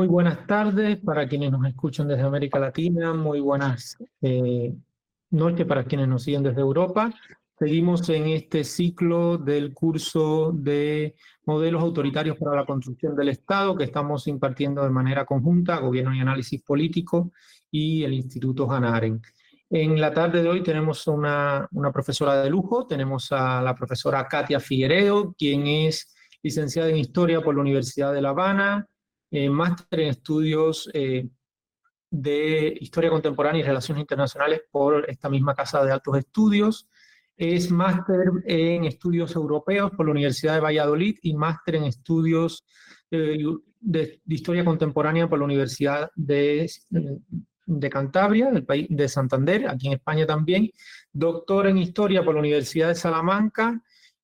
Muy buenas tardes para quienes nos escuchan desde América Latina, muy buenas eh, noches para quienes nos siguen desde Europa. Seguimos en este ciclo del curso de modelos autoritarios para la construcción del Estado que estamos impartiendo de manera conjunta, Gobierno y Análisis Político y el Instituto Hanaren. En la tarde de hoy tenemos una, una profesora de lujo, tenemos a la profesora Katia Figueredo, quien es licenciada en Historia por la Universidad de La Habana, eh, máster en estudios eh, de Historia Contemporánea y Relaciones Internacionales por esta misma Casa de Altos Estudios. Es máster en Estudios Europeos por la Universidad de Valladolid y máster en Estudios eh, de, Historia Contemporánea por la Universidad de, de Cantabria, del país de Santander, aquí en España también. Doctor en Historia por la Universidad de Salamanca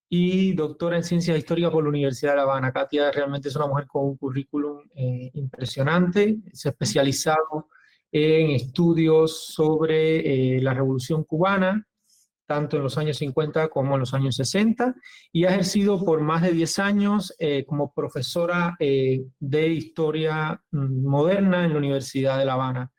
y doctora en Ciencias Históricas por la Universidad de La Habana. Katia realmente es una mujer con un currículum eh, impresionante, se ha especializado en estudios sobre eh, la Revolución Cubana, tanto en los años 50 como en los años 60, y ha ejercido por más de 10 años eh, como profesora de Historia mm, Moderna en la Universidad de La Habana.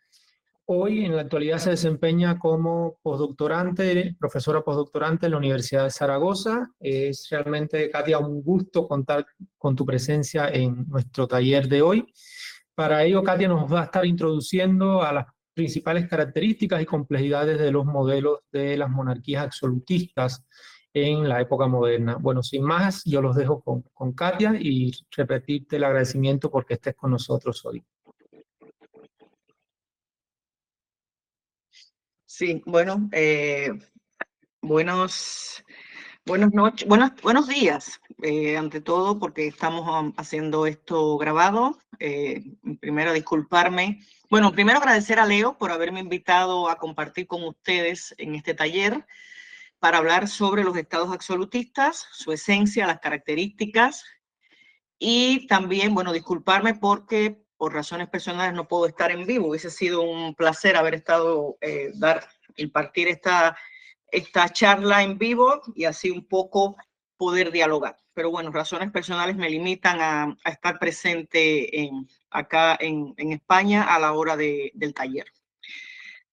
Hoy en la actualidad se desempeña como postdoctorante, profesora postdoctorante en la Universidad de Zaragoza. Es realmente, Katia, un gusto contar con tu presencia en nuestro taller de hoy. Para ello, Katia nos va a estar introduciendo a las principales características y complejidades de los modelos de las monarquías absolutistas en la época moderna. Bueno, sin más, yo los dejo con, con Katia y repetirte el agradecimiento porque estés con nosotros hoy. Sí, bueno, eh, buenos, buenas noches, buenos, buenos días, eh, ante todo, porque estamos um, haciendo esto grabado. Eh, primero, disculparme. Bueno, primero agradecer a Leo por haberme invitado a compartir con ustedes en este taller para hablar sobre los estados absolutistas, su esencia, las características y también, bueno, disculparme porque por razones personales no puedo estar en vivo. Hubiese sido un placer haber estado, eh, dar, impartir esta, esta charla en vivo y así un poco poder dialogar. Pero bueno, razones personales me limitan a, estar presente en, acá en, España a la hora de, del taller.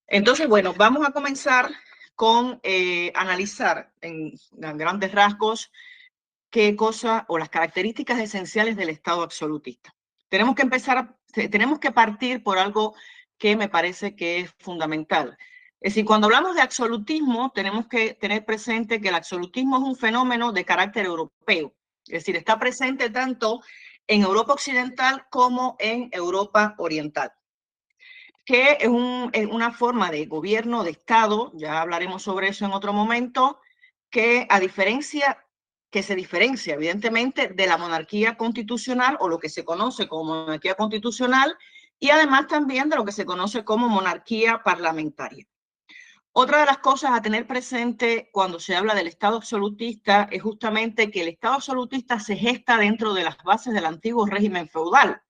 Entonces, bueno, vamos a comenzar con eh, analizar en grandes rasgos qué cosa o las características esenciales del Estado absolutista. Tenemos que empezar, tenemos que partir por algo que me parece que es fundamental. Es decir, cuando hablamos de absolutismo, tenemos que tener presente que el absolutismo es un fenómeno de carácter europeo. Es decir, está presente tanto en Europa Occidental como en Europa Oriental, que es, un, es, una forma de gobierno, de Estado, ya hablaremos sobre eso en otro momento, que a diferencia que se diferencia evidentemente de la monarquía constitucional o lo que se conoce como monarquía constitucional y además también de lo que se conoce como monarquía parlamentaria. Otra de las cosas a tener presente cuando se habla del Estado absolutista es justamente que el Estado absolutista se gesta dentro de las bases del antiguo régimen feudal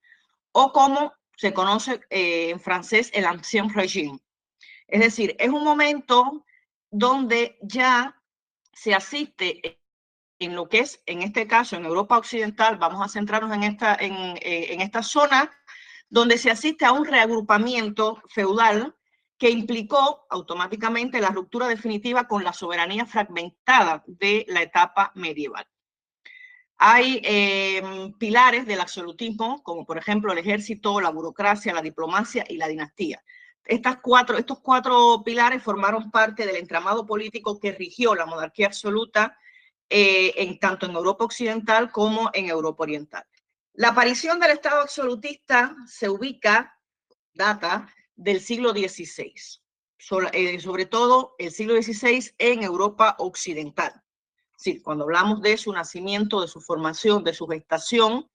o como se conoce eh, en francés el ancien régime. Es decir, es un momento donde ya se asiste en lo que es, en este caso, en Europa Occidental, vamos a centrarnos en esta, en, eh, en esta zona, donde se asiste a un reagrupamiento feudal que implicó automáticamente la ruptura definitiva con la soberanía fragmentada de la etapa medieval. Hay eh, pilares del absolutismo, como por ejemplo el ejército, la burocracia, la diplomacia y la dinastía. Estas cuatro, estos cuatro pilares formaron parte del entramado político que rigió la monarquía absoluta eh, en, tanto en Europa Occidental como en Europa Oriental. La aparición del Estado absolutista se ubica, data, del siglo XVI, sobre, eh, sobre todo el siglo XVI en Europa Occidental. Sí, cuando hablamos de su nacimiento, de su formación, de su gestación,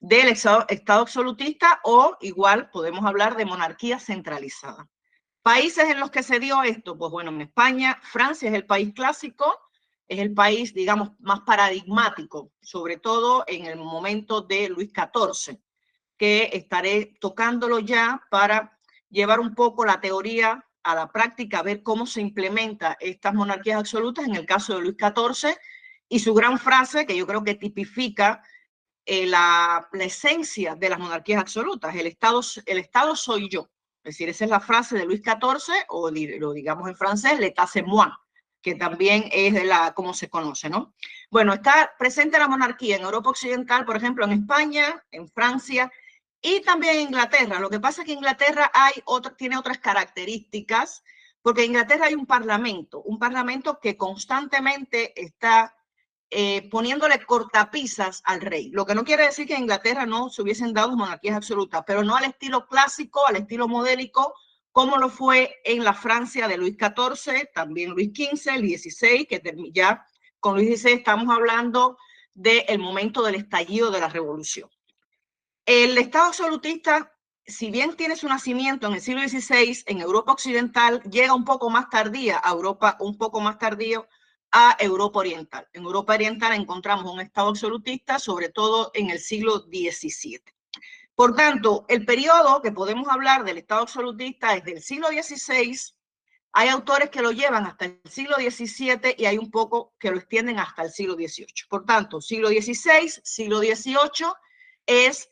del estado, estado absolutista o igual podemos hablar de monarquía centralizada. Países en los que se dio esto, pues bueno, en España, Francia es el país clásico, es el país, digamos, más paradigmático, sobre todo en el momento de Luis XIV, que estaré tocándolo ya para llevar un poco la teoría a la práctica, ver cómo se implementa estas monarquías absolutas en el caso de Luis XIV y su gran frase que yo creo que tipifica eh, la, esencia de las monarquías absolutas, el Estado, el Estado soy yo. Es decir, esa es la frase de Luis XIV, o lo digamos en francés, l'état c'est moi, que también es de la, como se conoce, ¿no? Bueno, está presente la monarquía en Europa Occidental, por ejemplo, en España, en Francia y también en Inglaterra. Lo que pasa es que Inglaterra hay otra, tiene otras características, porque en Inglaterra hay un parlamento, un parlamento que constantemente está eh, poniéndole cortapisas al rey. Lo que no quiere decir que en Inglaterra no se hubiesen dado monarquías absolutas, pero no al estilo clásico, al estilo modélico, como lo fue en la Francia de Luis XIV, también Luis XV, el XVI, que ya con Luis XVI estamos hablando del momento del estallido de la revolución. El Estado absolutista, si bien tiene su nacimiento en el siglo XVI en Europa Occidental, llega un poco más tardía a Europa, un poco más tardío a Europa Oriental. En Europa Oriental encontramos un Estado absolutista, sobre todo en el siglo XVII. Por tanto, el periodo que podemos hablar del Estado absolutista es del siglo XVI. Hay autores que lo llevan hasta el siglo XVII y hay un poco que lo extienden hasta el siglo XVIII. Por tanto, siglo XVI, siglo XVIII es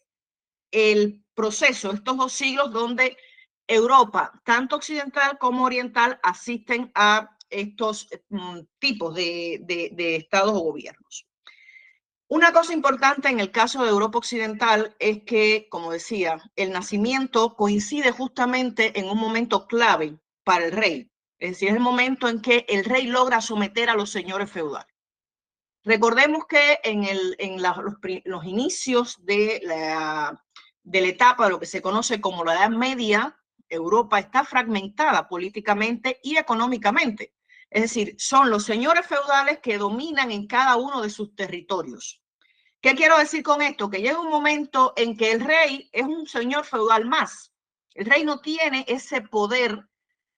el proceso, estos dos siglos donde Europa, tanto occidental como oriental, asisten a estos mm, tipos de, de, estados o gobiernos. Una cosa importante en el caso de Europa Occidental es que, como decía, el nacimiento coincide justamente en un momento clave para el rey. Es decir, es el momento en que el rey logra someter a los señores feudales. Recordemos que en, los, inicios de la, de la etapa de lo que se conoce como la Edad Media, Europa está fragmentada políticamente y económicamente. Es decir, son los señores feudales que dominan en cada uno de sus territorios. ¿Qué quiero decir con esto? Que llega un momento en que el rey es un señor feudal más. El rey no tiene ese poder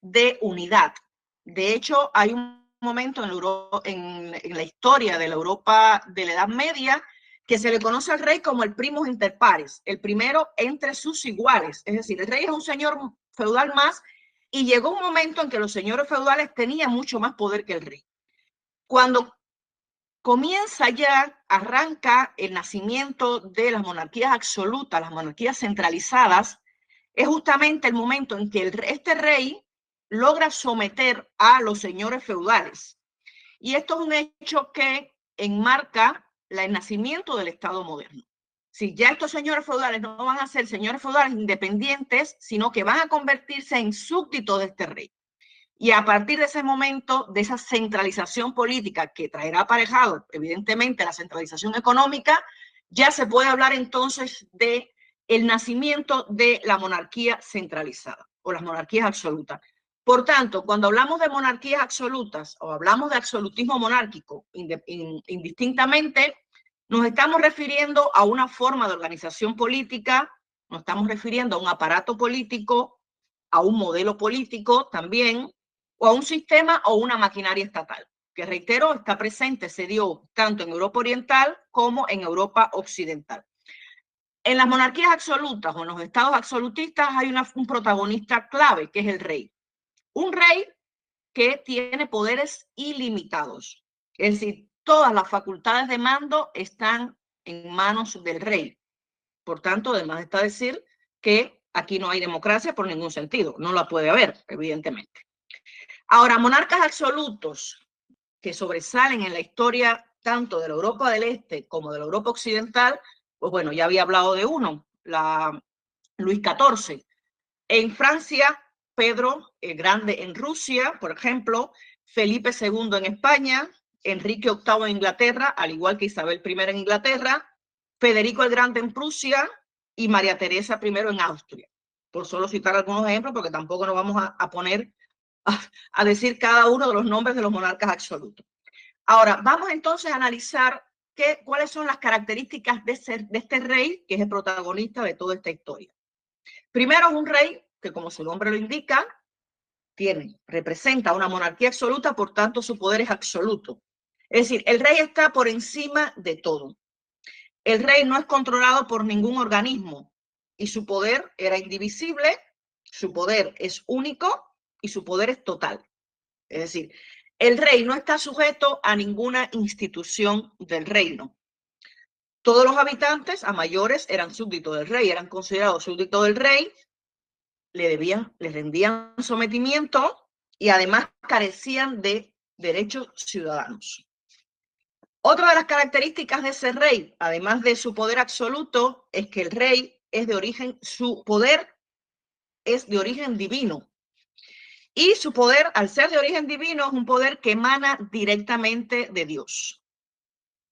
de unidad. De hecho, hay un momento en, en, la historia de la Europa de la Edad Media que se le conoce al rey como el primus inter pares, el primero entre sus iguales. Es decir, el rey es un señor feudal más y llegó un momento en que los señores feudales tenían mucho más poder que el rey. Cuando comienza ya, arranca el nacimiento de las monarquías absolutas, las monarquías centralizadas, es justamente el momento en que este rey logra someter a los señores feudales. Y esto es un hecho que enmarca el nacimiento del Estado moderno si ya estos señores feudales no van a ser señores feudales independientes, sino que van a convertirse en súbditos de este rey. Y a partir de ese momento, de esa centralización política que traerá aparejado, evidentemente, la centralización económica, ya se puede hablar entonces de el nacimiento de la monarquía centralizada o las monarquías absolutas. Por tanto, cuando hablamos de monarquías absolutas o hablamos de absolutismo monárquico, indistintamente, nos estamos refiriendo a una forma de organización política, nos estamos refiriendo a un aparato político, a un modelo político también, o a un sistema o una maquinaria estatal, que reitero, está presente, se dio tanto en Europa Oriental como en Europa Occidental. En las monarquías absolutas o en los estados absolutistas hay un protagonista clave, que es el rey. Un rey que tiene poderes ilimitados. Es decir, todas las facultades de mando están en manos del rey. Por tanto, además está decir que aquí no hay democracia por ningún sentido, no la puede haber, evidentemente. Ahora, monarcas absolutos que sobresalen en la historia tanto de la Europa del Este como de la Europa Occidental, pues bueno, ya había hablado de uno, la Luis XIV. En Francia, Pedro el Grande en Rusia, por ejemplo, Felipe II en España, Enrique VIII en Inglaterra, al igual que Isabel I en Inglaterra, Federico el Grande en Prusia y María Teresa I en Austria. Por solo citar algunos ejemplos, porque tampoco nos vamos a, poner a, decir cada uno de los nombres de los monarcas absolutos. Ahora, vamos entonces a analizar qué, cuáles son las características de, ser, de este rey, que es el protagonista de toda esta historia. Primero, es un rey que, como su nombre lo indica, tiene, representa una monarquía absoluta, por tanto su poder es absoluto. Es decir, el rey está por encima de todo. El rey no es controlado por ningún organismo y su poder era indivisible, su poder es único y su poder es total. Es decir, el rey no está sujeto a ninguna institución del reino. Todos los habitantes a mayores eran súbditos del rey, eran considerados súbditos del rey, le debían, le rendían sometimiento y además carecían de derechos ciudadanos. Otra de las características de ese rey, además de su poder absoluto, es que el rey es de origen, su poder es de origen divino. Y su poder, al ser de origen divino, es un poder que emana directamente de Dios.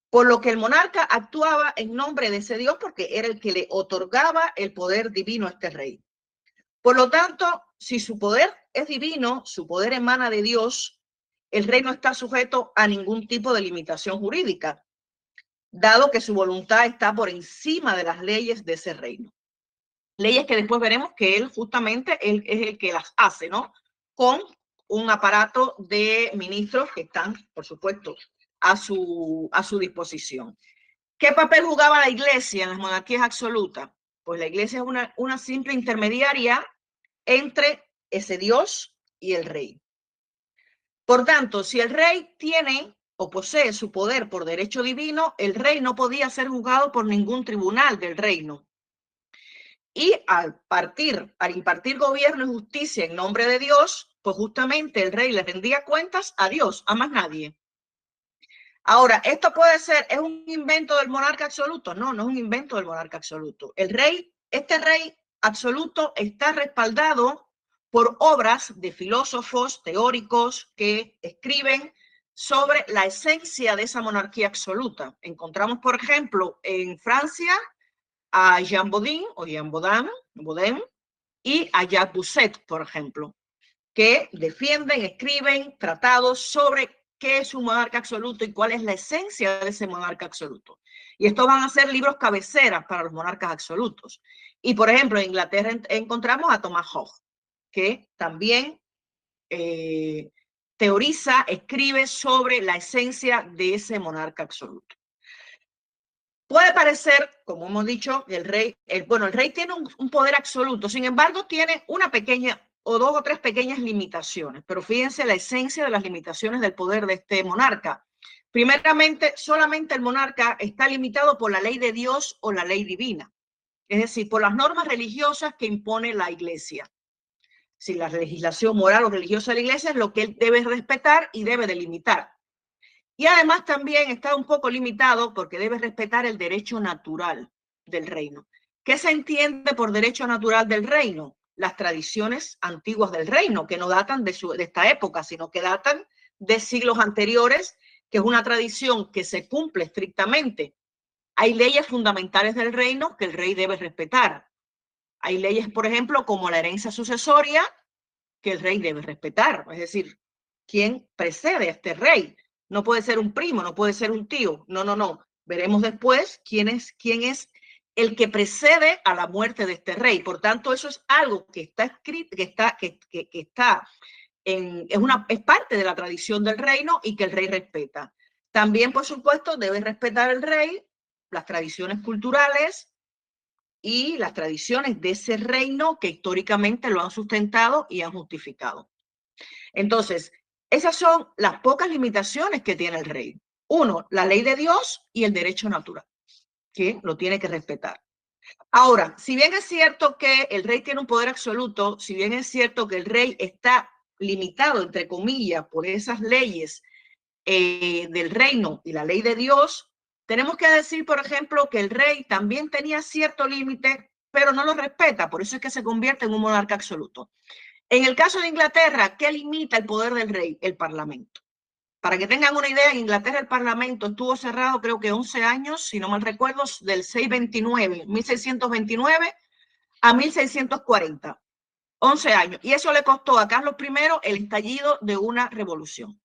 Por lo que el monarca actuaba en nombre de ese Dios porque era el que le otorgaba el poder divino a este rey. Por lo tanto, si su poder es divino, su poder emana de Dios, el rey no está sujeto a ningún tipo de limitación jurídica, dado que su voluntad está por encima de las leyes de ese reino. Leyes que después veremos que él justamente él es el que las hace, ¿no? con un aparato de ministros que están, por supuesto, a su, a su disposición. ¿Qué papel jugaba la iglesia en las monarquías absolutas? Pues la iglesia es una, una simple intermediaria entre ese Dios y el rey. Por tanto, si el rey tiene o posee su poder por derecho divino, el rey no podía ser juzgado por ningún tribunal del reino. Y al partir, al impartir gobierno y justicia en nombre de Dios, pues justamente el rey le rendía cuentas a Dios, a más nadie. Ahora, esto puede ser, ¿es un invento del monarca absoluto? No, no es un invento del monarca absoluto. El rey, este rey absoluto está respaldado por obras de filósofos teóricos que escriben sobre la esencia de esa monarquía absoluta. Encontramos, por ejemplo, en Francia a Jean Bodin o Jean Baudin, Baudin y a Jacques Bousset, por ejemplo, que defienden, escriben tratados sobre qué es un monarca absoluto y cuál es la esencia de ese monarca absoluto. Y estos van a ser libros cabeceras para los monarcas absolutos. Y por ejemplo, en Inglaterra encontramos a Thomas Hobbes, que también eh, teoriza, escribe sobre la esencia de ese monarca absoluto. Puede parecer, como hemos dicho, el rey, bueno, el rey tiene un, poder absoluto, sin embargo, tiene una pequeña o dos o tres pequeñas limitaciones, pero fíjense la esencia de las limitaciones del poder de este monarca. Primeramente, solamente el monarca está limitado por la ley de Dios o la ley divina, es decir, por las normas religiosas que impone la iglesia. Si la legislación moral o religiosa de la iglesia es lo que él debe respetar y debe delimitar. Y además también está un poco limitado porque debe respetar el derecho natural del reino. ¿Qué se entiende por derecho natural del reino? Las tradiciones antiguas del reino, que no datan de, su, esta época, sino que datan de siglos anteriores, que es una tradición que se cumple estrictamente. Hay leyes fundamentales del reino que el rey debe respetar. Hay leyes, por ejemplo, como la herencia sucesoria, que el rey debe respetar. Es decir, ¿quién precede a este rey? No puede ser un primo, no puede ser un tío. No, no, no. Veremos después quién es, quién es el que precede a la muerte de este rey. Por tanto, eso es algo que está escrito, que está, que, que, está en, es, una, es parte de la tradición del reino y que el rey respeta. También, por supuesto, debe respetar el rey las tradiciones culturales y las tradiciones de ese reino que históricamente lo han sustentado y han justificado. Entonces, esas son las pocas limitaciones que tiene el rey. Uno, la ley de Dios y el derecho natural, que lo tiene que respetar. Ahora, si bien es cierto que el rey tiene un poder absoluto, si bien es cierto que el rey está limitado, entre comillas, por esas leyes eh, del reino y la ley de Dios, tenemos que decir, por ejemplo, que el rey también tenía cierto límite, pero no lo respeta, por eso es que se convierte en un monarca absoluto. En el caso de Inglaterra, ¿qué limita el poder del rey? El Parlamento. Para que tengan una idea, en Inglaterra el Parlamento estuvo cerrado creo que 11 años, si no mal recuerdo, del 629, 1629 a 1640. 11 años. Y eso le costó a Carlos I el estallido de una revolución.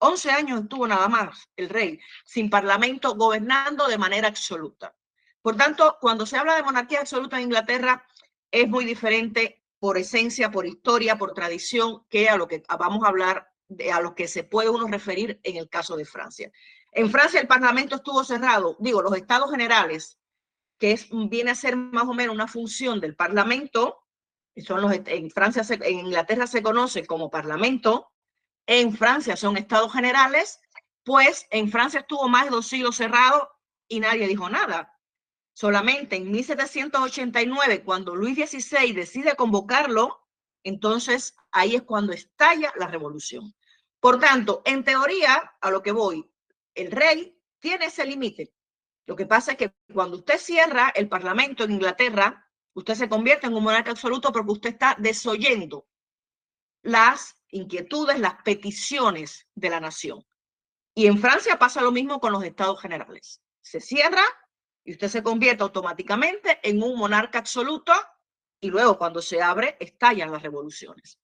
11 años estuvo nada más el rey sin parlamento gobernando de manera absoluta. Por tanto, cuando se habla de monarquía absoluta en Inglaterra, es muy diferente por esencia, por historia, por tradición, que a lo que vamos a hablar, a lo que se puede uno referir en el caso de Francia. En Francia el Parlamento estuvo cerrado, digo, los estados generales, que viene a ser más o menos una función del Parlamento, son los, en Francia, en Inglaterra se conoce como Parlamento, en Francia son estados generales, pues en Francia estuvo más de dos siglos cerrado y nadie dijo nada. Solamente en 1789, cuando Luis XVI decide convocarlo, entonces ahí es cuando estalla la revolución. Por tanto, en teoría, a lo que voy, el rey tiene ese límite. Lo que pasa es que cuando usted cierra el parlamento en Inglaterra, usted se convierte en un monarca absoluto porque usted está desoyendo las inquietudes, las peticiones de la nación. Y en Francia pasa lo mismo con los estados generales. Se cierra y usted se convierte automáticamente en un monarca absoluto y luego cuando se abre estallan las revoluciones.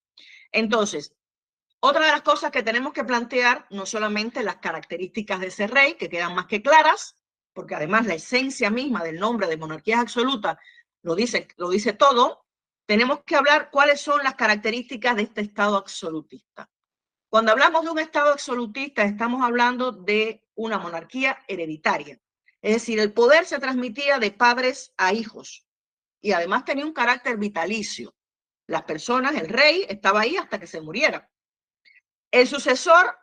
Entonces, otra de las cosas que tenemos que plantear, no solamente las características de ese rey, que quedan más que claras, porque además la esencia misma del nombre de monarquías absolutas lo dice, lo dice todo, tenemos que hablar cuáles son las características de este Estado absolutista. Cuando hablamos de un Estado absolutista, estamos hablando de una monarquía hereditaria. Es decir, el poder se transmitía de padres a hijos y además tenía un carácter vitalicio. Las personas, el rey, estaba ahí hasta que se muriera. El sucesor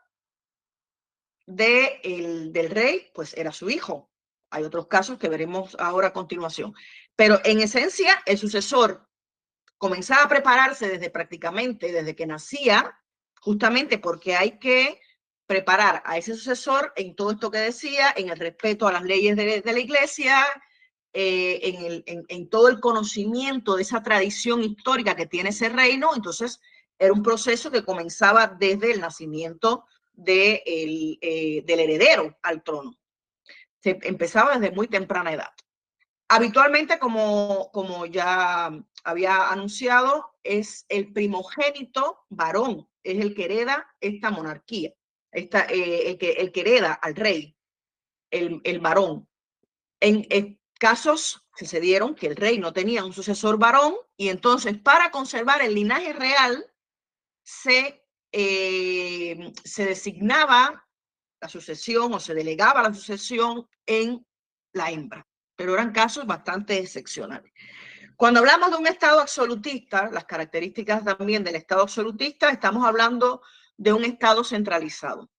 de el, del rey, pues era su hijo. Hay otros casos que veremos ahora a continuación. Pero en esencia, el sucesor comenzaba a prepararse desde prácticamente, desde que nacía, justamente porque hay que preparar a ese sucesor en todo esto que decía, en el respeto a las leyes de, la iglesia, eh, en, el, en, todo el conocimiento de esa tradición histórica que tiene ese reino. Entonces, era un proceso que comenzaba desde el nacimiento de eh, del heredero al trono. Se empezaba desde muy temprana edad. Habitualmente, como, como ya había anunciado, es el primogénito varón, es el que hereda esta monarquía, esta, eh, el, que, el que hereda al rey, el, el varón. En, casos sucedieron que el rey no tenía un sucesor varón y entonces para conservar el linaje real se, eh, se designaba la sucesión o se delegaba la sucesión en la hembra, pero eran casos bastante excepcionales. Cuando hablamos de un Estado absolutista, las características también del Estado absolutista, estamos hablando de un Estado centralizado.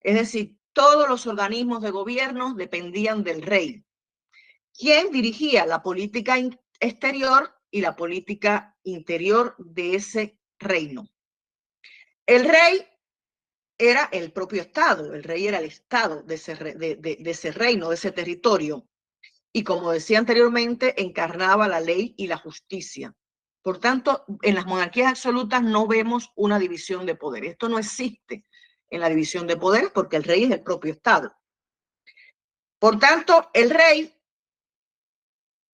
Es decir, todos los organismos de gobierno dependían del rey, quien dirigía la política exterior y la política interior de ese reino. El rey era el propio Estado, el rey era el Estado de ese, de, ese reino, de ese territorio. Y como decía anteriormente, encarnaba la ley y la justicia. Por tanto, en las monarquías absolutas no vemos una división de poder. Esto no existe en la división de poderes porque el rey es el propio Estado. Por tanto, el rey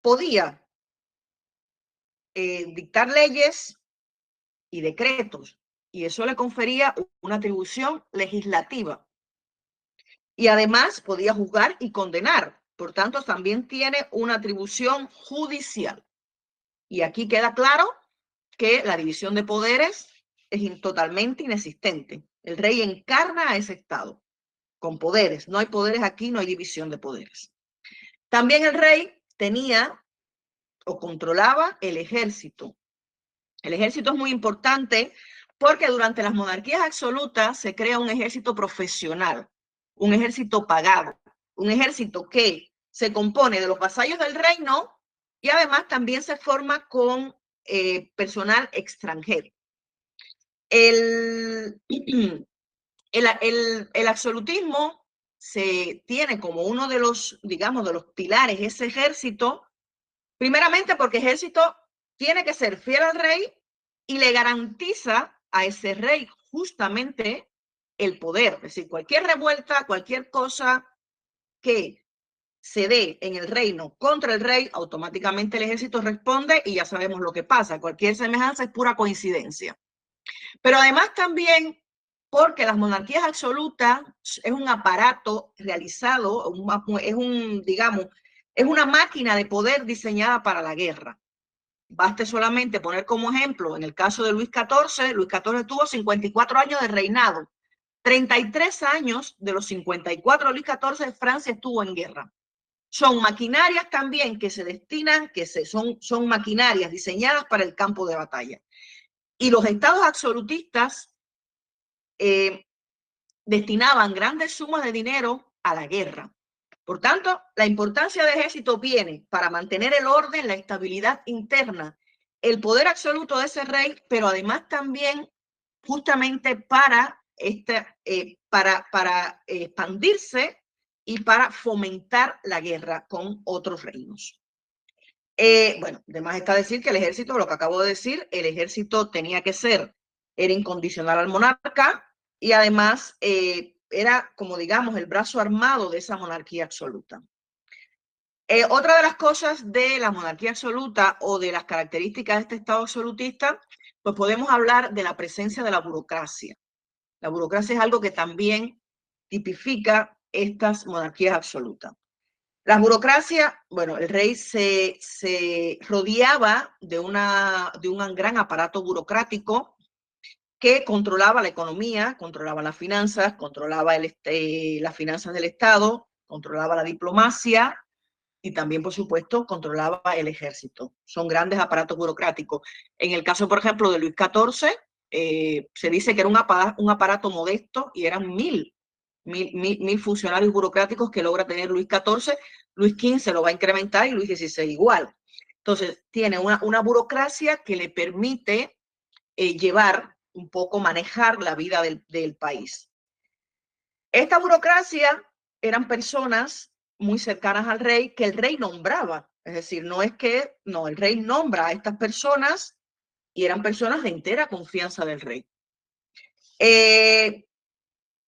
podía eh, dictar leyes y decretos y eso le confería una atribución legislativa. Y además podía juzgar y condenar. Por tanto, también tiene una atribución judicial. Y aquí queda claro que la división de poderes es totalmente inexistente. El rey encarna a ese Estado con poderes. No hay poderes aquí, no hay división de poderes. También el rey tenía o controlaba el ejército. El ejército es muy importante porque durante las monarquías absolutas se crea un ejército profesional, un ejército pagado, un ejército que se compone de los vasallos del reino y además también se forma con eh, personal extranjero. El, el, el, absolutismo se tiene como uno de los, digamos, de los pilares ese ejército, primeramente porque ejército tiene que ser fiel al rey y le garantiza a ese rey justamente el poder. Es decir, cualquier revuelta, cualquier cosa se dé en el reino contra el rey, automáticamente el ejército responde y ya sabemos lo que pasa. Cualquier semejanza es pura coincidencia. Pero además también porque las monarquías absolutas es un aparato realizado, es un, digamos, es una máquina de poder diseñada para la guerra. Baste solamente poner como ejemplo, en el caso de Luis XIV, Luis XIV tuvo 54 años de reinado. 33 años de los 54 de Luis XIV, Francia estuvo en guerra. Son maquinarias también que se destinan, que se, son, son maquinarias diseñadas para el campo de batalla. Y los estados absolutistas eh, destinaban grandes sumas de dinero a la guerra. Por tanto, la importancia del ejército viene para mantener el orden, la estabilidad interna, el poder absoluto de ese rey, pero además también justamente para, eh, para, expandirse y para fomentar la guerra con otros reinos. Eh, bueno, además está decir que el ejército, lo que acabo de decir, el ejército tenía que ser, era incondicional al monarca y además eh, era, como digamos, el brazo armado de esa monarquía absoluta. Otra de las cosas de la monarquía absoluta o de las características de este Estado absolutista, pues podemos hablar de la presencia de la burocracia. La burocracia es algo que también tipifica estas monarquías absolutas. La burocracia, bueno, el rey se, rodeaba de, una, de un gran aparato burocrático que controlaba la economía, controlaba las finanzas, controlaba este, las finanzas del Estado, controlaba la diplomacia y también, por supuesto, controlaba el ejército. Son grandes aparatos burocráticos. En el caso, por ejemplo, de Luis XIV, eh, se dice que era un aparato, modesto y eran mil, mil, mil, funcionarios burocráticos que logra tener Luis XIV. Luis XV lo va a incrementar y Luis XVI igual. Entonces, tiene una, una burocracia que le permite eh, llevar un poco manejar la vida del, país. Esta burocracia eran personas muy cercanas al rey que el rey nombraba. Es decir, no es que, no, el rey nombra a estas personas y eran personas de entera confianza del rey. Eh,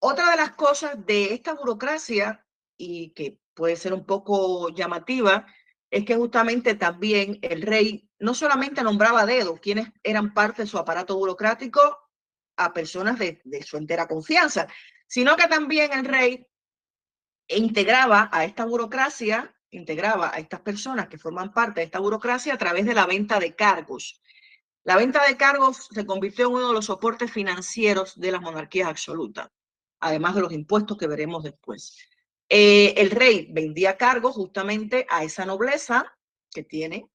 otra de las cosas de esta burocracia, y que puede ser un poco llamativa, es que justamente también el rey no solamente nombraba a dedo quienes eran parte de su aparato burocrático a personas de, su entera confianza, sino que también el rey integraba a esta burocracia, integraba a estas personas que forman parte de esta burocracia a través de la venta de cargos. La venta de cargos se convirtió en uno de los soportes financieros de las monarquías absolutas, además de los impuestos que veremos después. Eh, el rey vendía cargos justamente a esa nobleza que tiene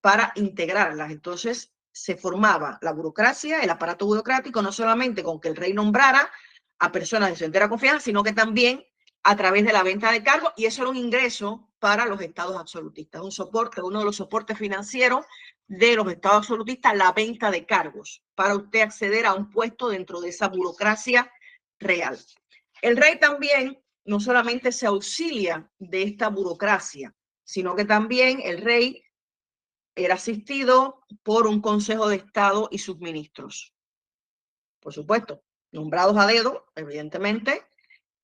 para integrarlas. Entonces se formaba la burocracia, el aparato burocrático, no solamente con que el rey nombrara a personas de su entera confianza, sino que también a través de la venta de cargos, y eso era un ingreso para los estados absolutistas, un soporte, uno de los soportes financieros de los estados absolutistas, la venta de cargos, para usted acceder a un puesto dentro de esa burocracia real. El rey también no solamente se auxilia de esta burocracia, sino que también el rey era asistido por un Consejo de Estado y sus ministros. Por supuesto, nombrados a dedo, evidentemente,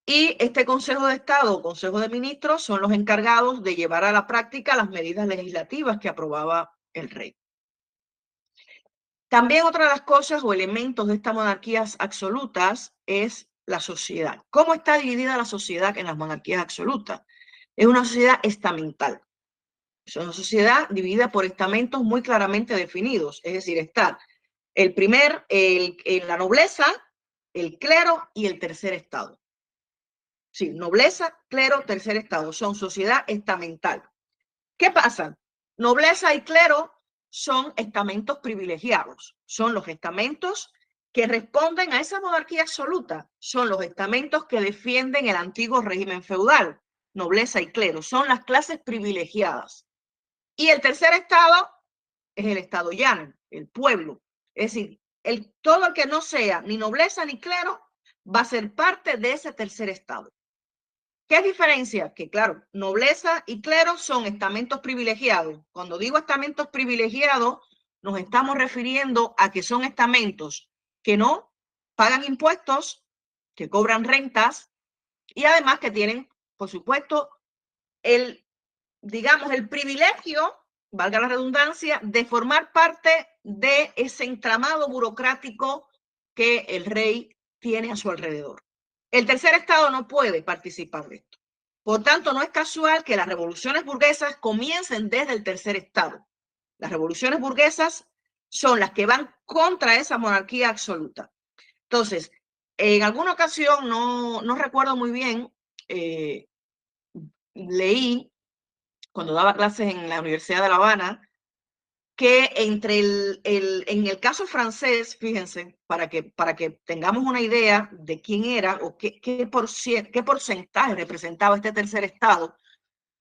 y este Consejo de Estado o Consejo de Ministros son los encargados de llevar a la práctica las medidas legislativas que aprobaba el rey. También otra de las cosas o elementos de estas monarquías absolutas es la sociedad. ¿Cómo está dividida la sociedad en las monarquías absolutas? Es una sociedad estamental. Es una sociedad dividida por estamentos muy claramente definidos. Es decir, está el primer, el, la nobleza, el clero y el tercer estado. Sí, nobleza, clero, tercer estado. Son sociedad estamental. ¿Qué pasa? Nobleza y clero son estamentos privilegiados. Son los estamentos que responden a esa monarquía absoluta. Son los estamentos que defienden el antiguo régimen feudal. Nobleza y clero son las clases privilegiadas. Y el tercer estado es el estado llano, el pueblo. Es decir, el, todo el que no sea ni nobleza ni clero va a ser parte de ese tercer estado. ¿Qué diferencia? Que claro, nobleza y clero son estamentos privilegiados. Cuando digo estamentos privilegiados, nos estamos refiriendo a que son estamentos que no pagan impuestos, que cobran rentas y además que tienen, por supuesto, el digamos, el privilegio, valga la redundancia, de formar parte de ese entramado burocrático que el rey tiene a su alrededor. El tercer estado no puede participar de esto. Por tanto, no es casual que las revoluciones burguesas comiencen desde el tercer estado. Las revoluciones burguesas son las que van contra esa monarquía absoluta. Entonces, en alguna ocasión, no, no recuerdo muy bien, eh, leí cuando daba clases en la Universidad de La Habana, que entre el, el, en el caso francés, fíjense, para que, para que tengamos una idea de quién era o qué, qué, por, qué porcentaje representaba este tercer estado,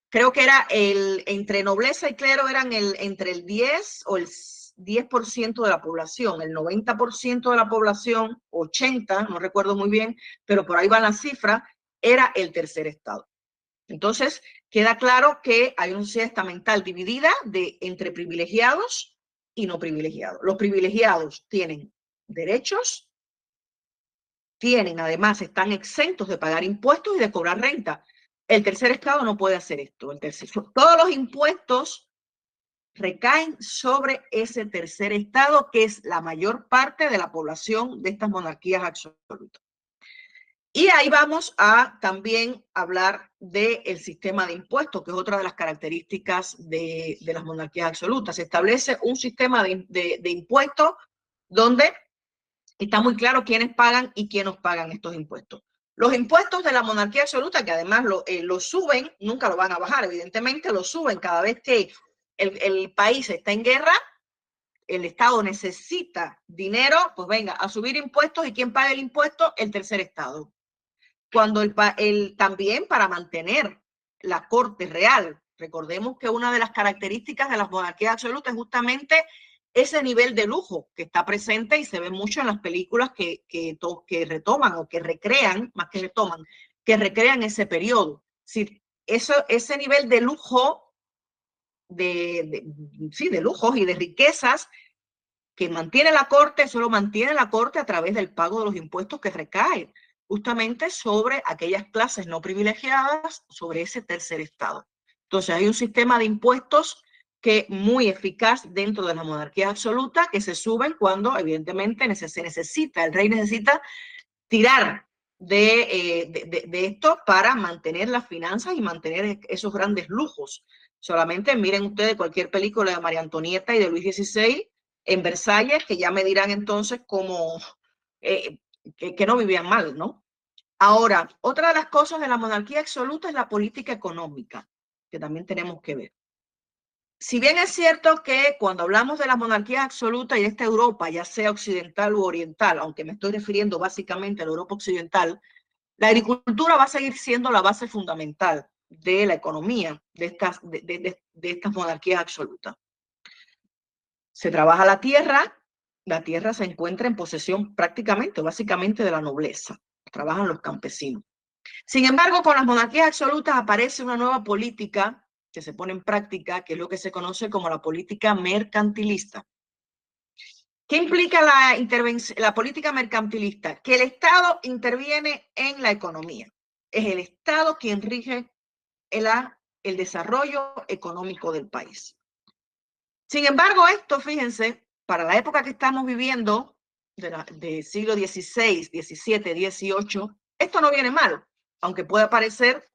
creo que era el, entre nobleza y clero eran el, entre el 10 o el 10% de la población, el 90% de la población, 80, no recuerdo muy bien, pero por ahí va la cifra, era el tercer estado. Entonces, queda claro que hay una sociedad estamental dividida de, entre privilegiados y no privilegiados. Los privilegiados tienen derechos, tienen además, están exentos de pagar impuestos y de cobrar renta. El tercer estado no puede hacer esto. Todos los impuestos recaen sobre ese tercer estado, que es la mayor parte de la población de estas monarquías absolutas. Y ahí vamos a también hablar del sistema de impuestos, que es otra de las características de, las monarquías absolutas. Se establece un sistema de, impuestos donde está muy claro quiénes pagan y quiénes pagan estos impuestos. Los impuestos de la monarquía absoluta, que además lo, eh, lo suben, nunca lo van a bajar, evidentemente lo suben cada vez que el, el país está en guerra, el Estado necesita dinero, pues venga, a subir impuestos y quién paga el impuesto, el tercer Estado cuando el, también para mantener la corte real. Recordemos que una de las características de las monarquías absolutas es justamente ese nivel de lujo que está presente y se ve mucho en las películas que, que, que retoman o que recrean, más que retoman, que recrean ese periodo. Si eso, ese nivel de lujo, de, sí, de lujos y de riquezas que mantiene la corte, solo mantiene la corte a través del pago de los impuestos que recaen justamente sobre aquellas clases no privilegiadas, sobre ese tercer estado. Entonces hay un sistema de impuestos que muy eficaz dentro de la monarquía absoluta, que se suben cuando evidentemente se necesita, el rey necesita tirar eh, de, de, esto para mantener las finanzas y mantener e, esos grandes lujos. Solamente miren ustedes cualquier película de María Antonieta y de Luis XVI en Versalles, que ya me dirán entonces cómo, eh, que, no vivían mal, ¿no? Ahora, otra de las cosas de la monarquía absoluta es la política económica, que también tenemos que ver. Si bien es cierto que cuando hablamos de la monarquía absoluta y de esta Europa, ya sea occidental u oriental, aunque me estoy refiriendo básicamente a la Europa occidental, la agricultura va a seguir siendo la base fundamental de la economía de estas, de, de estas monarquías absolutas. Se trabaja la tierra, la tierra se encuentra en posesión prácticamente, básicamente de la nobleza. Trabajan los campesinos. Sin embargo, con las monarquías absolutas aparece una nueva política que se pone en práctica, que es lo que se conoce como la política mercantilista. ¿Qué implica la, política mercantilista? Que el Estado interviene en la economía. Es el Estado quien rige el, el desarrollo económico del país. Sin embargo, esto, fíjense, para la época que estamos viviendo, del siglo XVI, XVII, XVIII, esto no viene mal, aunque pueda parecer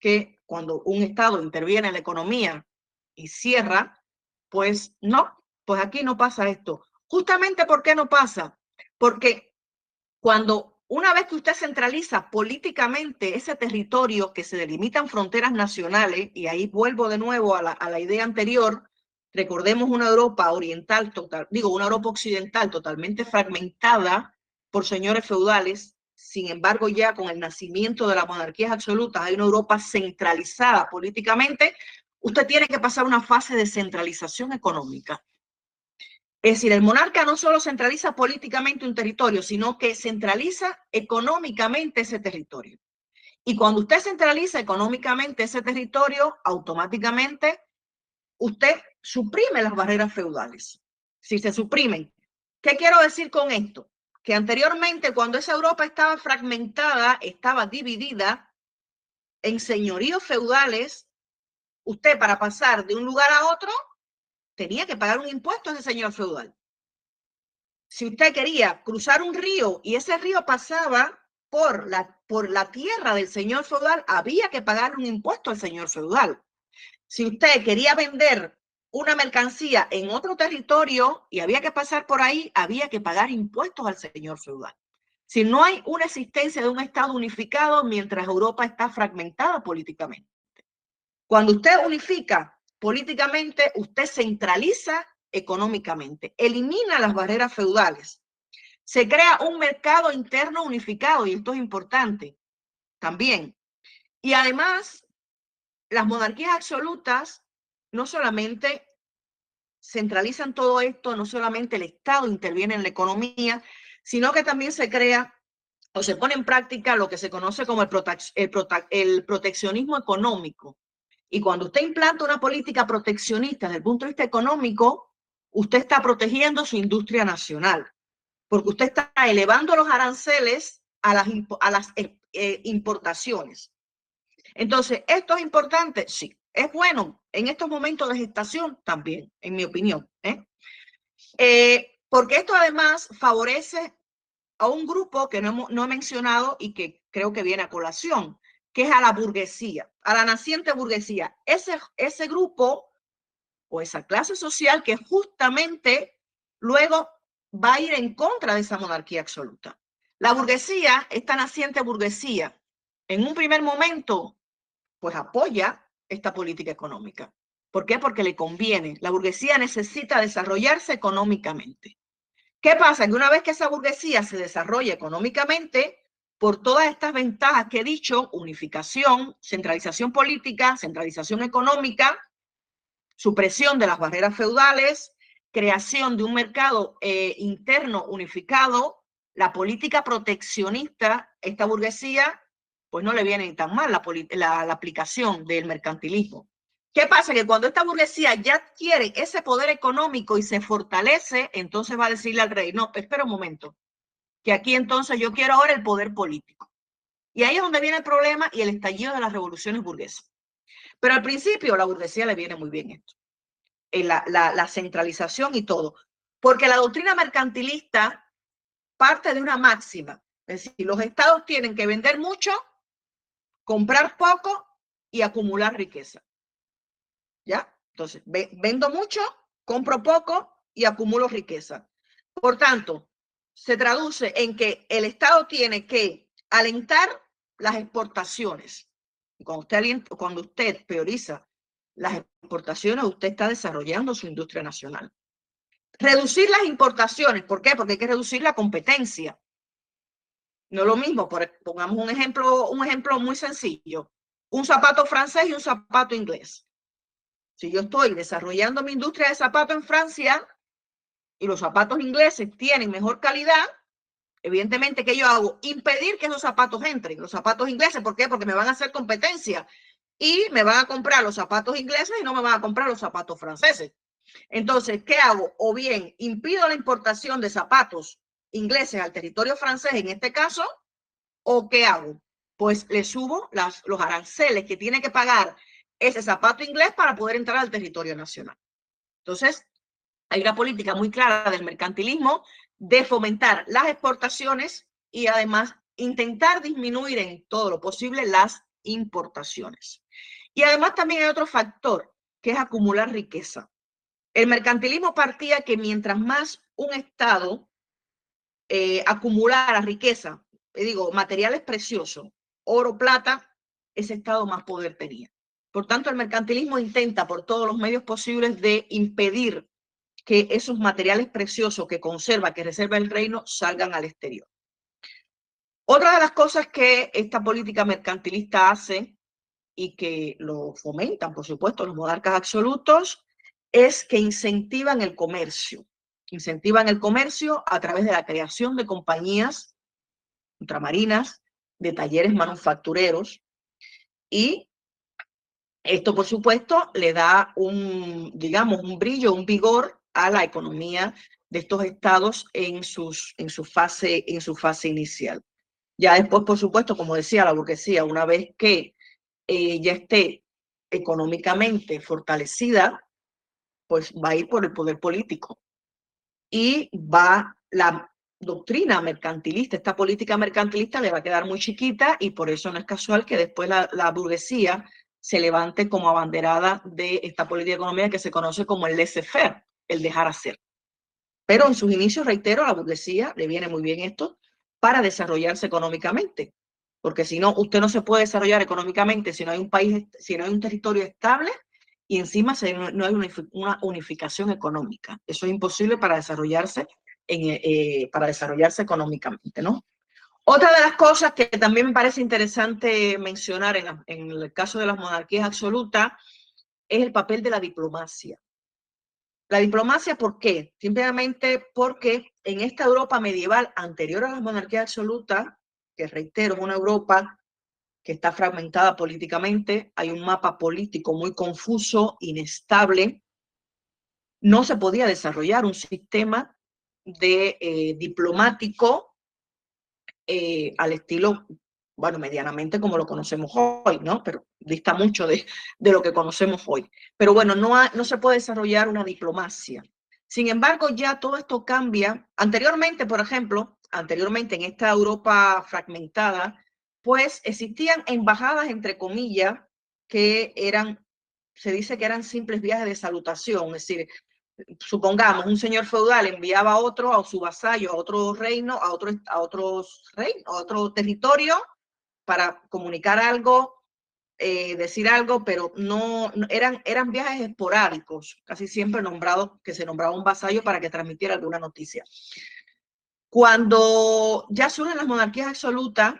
que cuando un Estado interviene en la economía y cierra, pues no, pues aquí no pasa esto. Justamente ¿por qué no pasa? Porque cuando una vez que usted centraliza políticamente ese territorio que se delimitan fronteras nacionales, y ahí vuelvo de nuevo a la, a la idea anterior, Recordemos una Europa oriental total, digo, una Europa occidental totalmente fragmentada por señores feudales. Sin embargo, ya con el nacimiento de las monarquías absolutas hay una Europa centralizada políticamente. Usted tiene que pasar una fase de centralización económica. Es decir, el monarca no solo centraliza políticamente un territorio, sino que centraliza económicamente ese territorio. Y cuando usted centraliza económicamente ese territorio, automáticamente usted suprime las barreras feudales. Si se suprimen. ¿Qué quiero decir con esto? Que anteriormente, cuando esa Europa estaba fragmentada, estaba dividida en señoríos feudales, usted para pasar de un lugar a otro tenía que pagar un impuesto a ese señor feudal. Si usted quería cruzar un río y ese río pasaba por la, por la tierra del señor feudal, había que pagar un impuesto al señor feudal. Si usted quería vender una mercancía en otro territorio y había que pasar por ahí, había que pagar impuestos al señor feudal. Si no hay una existencia de un Estado unificado mientras Europa está fragmentada políticamente. Cuando usted unifica políticamente, usted centraliza económicamente, elimina las barreras feudales, se crea un mercado interno unificado y esto es importante también. Y además, las monarquías absolutas no solamente centralizan todo esto, no solamente el Estado interviene en la economía, sino que también se crea o se pone en práctica lo que se conoce como el, el, proteccionismo económico. Y cuando usted implanta una política proteccionista desde el punto de vista económico, usted está protegiendo su industria nacional, porque usted está elevando los aranceles a las, a las eh, eh, importaciones. Entonces, ¿esto es importante? Sí. ¿Es bueno en estos momentos de gestación? También, en mi opinión. ¿eh? Eh, porque esto además favorece a un grupo que no, no he mencionado y que creo que viene a colación, que es a la burguesía, a la naciente burguesía. Ese, ese grupo o esa clase social que justamente luego va a ir en contra de esa monarquía absoluta. La burguesía, esta naciente burguesía, en un primer momento, pues apoya esta política económica. ¿Por qué? Porque le conviene. La burguesía necesita desarrollarse económicamente. ¿Qué pasa? Que una vez que esa burguesía se desarrolla económicamente, por todas estas ventajas que he dicho, unificación, centralización política, centralización económica, supresión de las barreras feudales, creación de un mercado eh, interno unificado, la política proteccionista, esta burguesía pues no le viene tan mal la, la, aplicación del mercantilismo. ¿Qué pasa? Que cuando esta burguesía ya adquiere ese poder económico y se fortalece, entonces va a decirle al rey, no, espera un momento, que aquí entonces yo quiero ahora el poder político. Y ahí es donde viene el problema y el estallido de las revoluciones burguesas. Pero al principio la burguesía le viene muy bien esto, en la, la centralización y todo, porque la doctrina mercantilista parte de una máxima, es decir, los estados tienen que vender mucho comprar poco y acumular riqueza. ¿Ya? Entonces, vendo mucho, compro poco y acumulo riqueza. Por tanto, se traduce en que el Estado tiene que alentar las exportaciones. Cuando usted, cuando usted prioriza las exportaciones, usted está desarrollando su industria nacional. Reducir las importaciones, ¿por qué? Porque hay que reducir la competencia. No es lo mismo, pongamos un ejemplo, un ejemplo muy sencillo. Un zapato francés y un zapato inglés. Si yo estoy desarrollando mi industria de zapatos en Francia y los zapatos ingleses tienen mejor calidad, evidentemente, ¿qué yo hago? Impedir que esos zapatos entren. Los zapatos ingleses, ¿por qué? Porque me van a hacer competencia y me van a comprar los zapatos ingleses y no me van a comprar los zapatos franceses. Entonces, ¿qué hago? O bien impido la importación de zapatos ingleses al territorio francés en este caso, ¿o qué hago? Pues le subo los aranceles que tiene que pagar ese zapato inglés para poder entrar al territorio nacional. Entonces, hay una política muy clara del mercantilismo de fomentar las exportaciones y además intentar disminuir en todo lo posible las importaciones. Y además también hay otro factor, que es acumular riqueza. El mercantilismo partía que mientras más un Estado eh, acumular a riqueza, eh, digo, materiales preciosos, oro, plata, ese Estado más poder tenía. Por tanto, el mercantilismo intenta por todos los medios posibles de impedir que esos materiales preciosos que conserva, que reserva el reino, salgan al exterior. Otra de las cosas que esta política mercantilista hace y que lo fomentan, por supuesto, los monarcas absolutos, es que incentivan el comercio incentivan el comercio a través de la creación de compañías ultramarinas, de talleres manufactureros y esto, por supuesto, le da un, digamos, un brillo, un vigor a la economía de estos estados en, sus, en, su fase, en su fase inicial. Ya después, por supuesto, como decía la burguesía, una vez que eh, ya esté económicamente fortalecida, pues va a ir por el poder político y va la doctrina mercantilista, esta política mercantilista le va a quedar muy chiquita y por eso no es casual que después la, burguesía se levante como abanderada de esta política económica que se conoce como el laissez-faire, el dejar hacer. Pero en sus inicios, reitero, la burguesía le viene muy bien esto para desarrollarse económicamente. Porque si no, usted no se puede desarrollar económicamente si no hay un país, si no hay un territorio estable y encima no hay una unificación económica. Eso es imposible para desarrollarse, en, eh, para desarrollarse económicamente, ¿no? Otra de las cosas que también me parece interesante mencionar en, en el caso de las monarquías absolutas es el papel de la diplomacia. La diplomacia, ¿por qué? Simplemente porque en esta Europa medieval anterior a las monarquías absolutas, que reitero, es una Europa que está fragmentada políticamente, hay un mapa político muy confuso, inestable, no se podía desarrollar un sistema de eh, diplomático eh, al estilo, bueno, medianamente como lo conocemos hoy, ¿no? Pero dista mucho de, de lo que conocemos hoy. Pero bueno, no, no se puede desarrollar una diplomacia. Sin embargo, ya todo esto cambia. Anteriormente, por ejemplo, anteriormente en esta Europa fragmentada, pues existían embajadas, entre comillas, que eran, se dice que eran simples viajes de salutación, es decir, supongamos, un señor feudal enviaba a otro, a su vasallo, a otro reino, a, otro, a otros reinos, a otro territorio, para comunicar algo, eh, decir algo, pero no, eran, eran viajes esporádicos, casi siempre nombrados, que se nombraba un vasallo para que transmitiera alguna noticia. Cuando ya surgen las monarquías absolutas,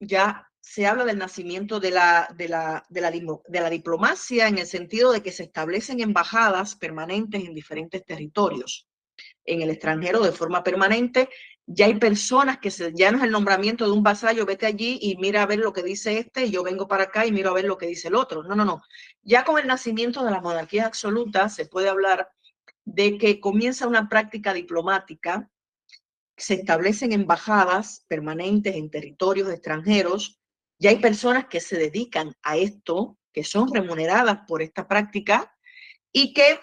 ya se habla del nacimiento de la, de, la, de, la, diplomacia en el sentido de que se establecen embajadas permanentes en diferentes territorios. En el extranjero de forma permanente, ya hay personas que se, ya no es el nombramiento de un vasallo, vete allí y mira a ver lo que dice este, yo vengo para acá y miro a ver lo que dice el otro. No, no, no. Ya con el nacimiento de las monarquías absolutas se puede hablar de que comienza una práctica diplomática, se establecen embajadas permanentes en territorios extranjeros, ya hay personas que se dedican a esto, que son remuneradas por esta práctica y que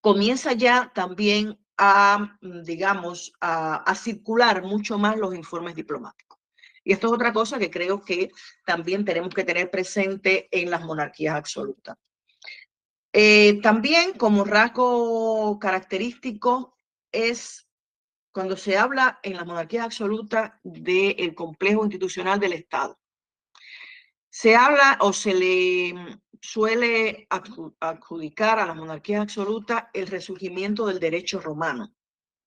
comienza ya también a, mm, digamos, a, circular mucho más los informes diplomáticos. Y esto es otra cosa que creo que también tenemos que tener presente en las monarquías absolutas. Eh, también como rasgo característico es cuando se habla en las monarquías absolutas del complejo institucional del Estado. Se habla o se le suele adjudicar a la monarquía absoluta el resurgimiento del derecho romano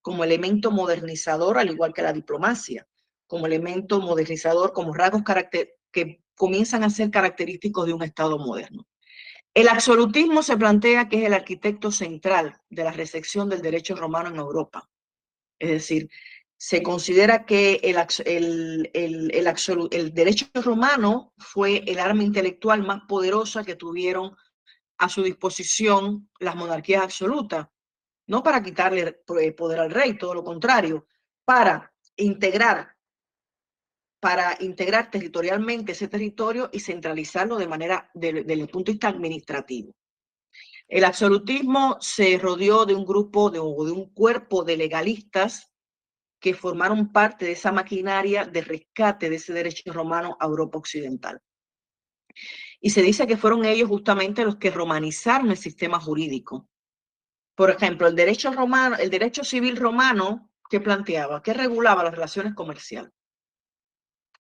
como elemento modernizador, al igual que la diplomacia, como elemento modernizador, como rasgos que comienzan a ser característicos de un Estado moderno. El absolutismo se plantea que es el arquitecto central de la recepción del derecho romano en Europa. Es decir, se considera que el, el, derecho romano fue el arma intelectual más poderosa que tuvieron a su disposición las monarquías absolutas, no para quitarle poder al rey, todo lo contrario, para integrar para integrar territorialmente ese territorio y centralizarlo de manera desde el punto de vista administrativo. El absolutismo se rodeó de un grupo de, de un cuerpo de legalistas que formaron parte de esa maquinaria de rescate de ese derecho romano a Europa Occidental. Y se dice que fueron ellos justamente los que romanizaron el sistema jurídico. Por ejemplo, el derecho romano, el derecho civil romano, ¿qué planteaba? ¿Qué regulaba las relaciones comerciales?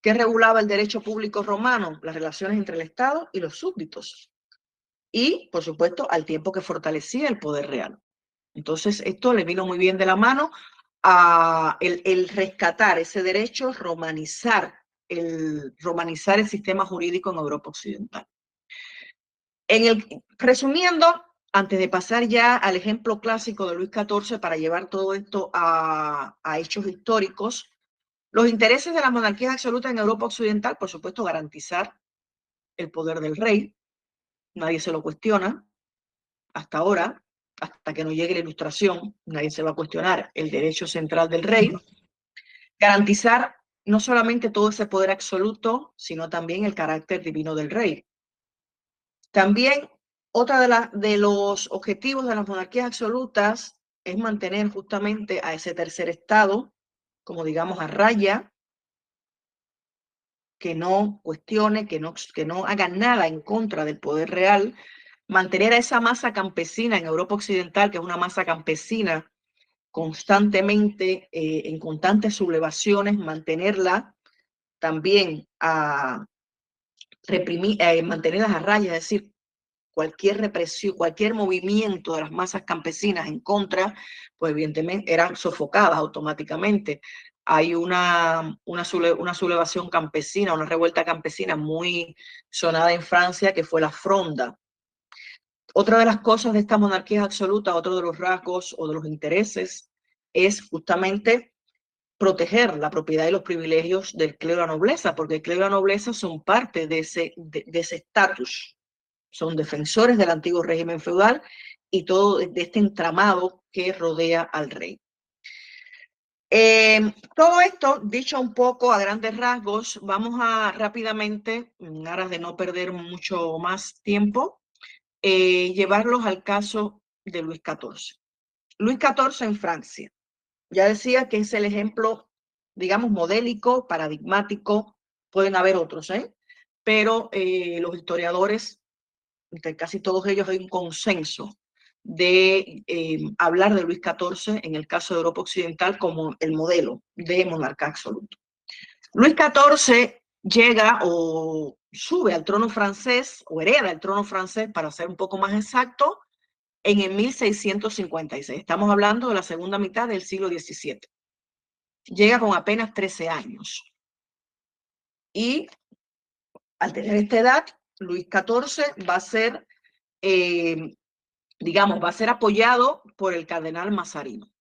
¿Qué regulaba el derecho público romano? Las relaciones entre el Estado y los súbditos. Y, por supuesto, al tiempo que fortalecía el poder real. Entonces, esto le vino muy bien de la mano el, rescatar ese derecho, romanizar el, romanizar el sistema jurídico en Europa Occidental. En el, resumiendo, antes de pasar ya al ejemplo clásico de Luis XIV para llevar todo esto a, a hechos históricos, los intereses de las monarquías absolutas en Europa Occidental, por supuesto, garantizar el poder del rey, nadie se lo cuestiona hasta ahora, hasta que no llegue la ilustración, nadie se va a cuestionar el derecho central del rey, garantizar no solamente todo ese poder absoluto, sino también el carácter divino del rey. También otra de, de los objetivos de las monarquías absolutas es mantener justamente a ese tercer estado, como digamos a raya, que no cuestione, que no, que no haga nada en contra del poder real, mantener a esa masa campesina en Europa Occidental, que es una masa campesina constantemente, eh, en constantes sublevaciones, mantenerla también a reprimir, eh, mantenerlas a raya, es decir, cualquier represión, cualquier movimiento de las masas campesinas en contra, pues evidentemente eran sofocadas automáticamente. Hay una, una, sublevación campesina, una revuelta campesina muy sonada en Francia, que fue la Fronda. Otra de las cosas de esta monarquía absoluta, otro de los rasgos o de los intereses, es justamente proteger la propiedad y los privilegios del clero de la nobleza, porque el clero de la nobleza son parte de ese de, ese estatus, son defensores del antiguo régimen feudal y todo de este entramado que rodea al rey. Eh, todo esto, dicho un poco a grandes rasgos, vamos a rápidamente, en aras de no perder mucho más tiempo, eh, llevarlos al caso de Luis XIV. Luis XIV en Francia. Ya decía que es el ejemplo, digamos, modélico, paradigmático. Pueden haber otros, ¿eh? Pero eh, los historiadores, entre casi todos ellos hay un consenso de eh, hablar de Luis XIV en el caso de Europa Occidental como el modelo de monarca absoluto. Luis XIV llega o sube al trono francés o hereda el trono francés, para ser un poco más exacto, en el 1656. Estamos hablando de la segunda mitad del siglo XVII. Llega con apenas 13 años. Y al tener esta edad, Luis XIV va a ser, eh, digamos, va a ser apoyado por el cardenal Mazarino.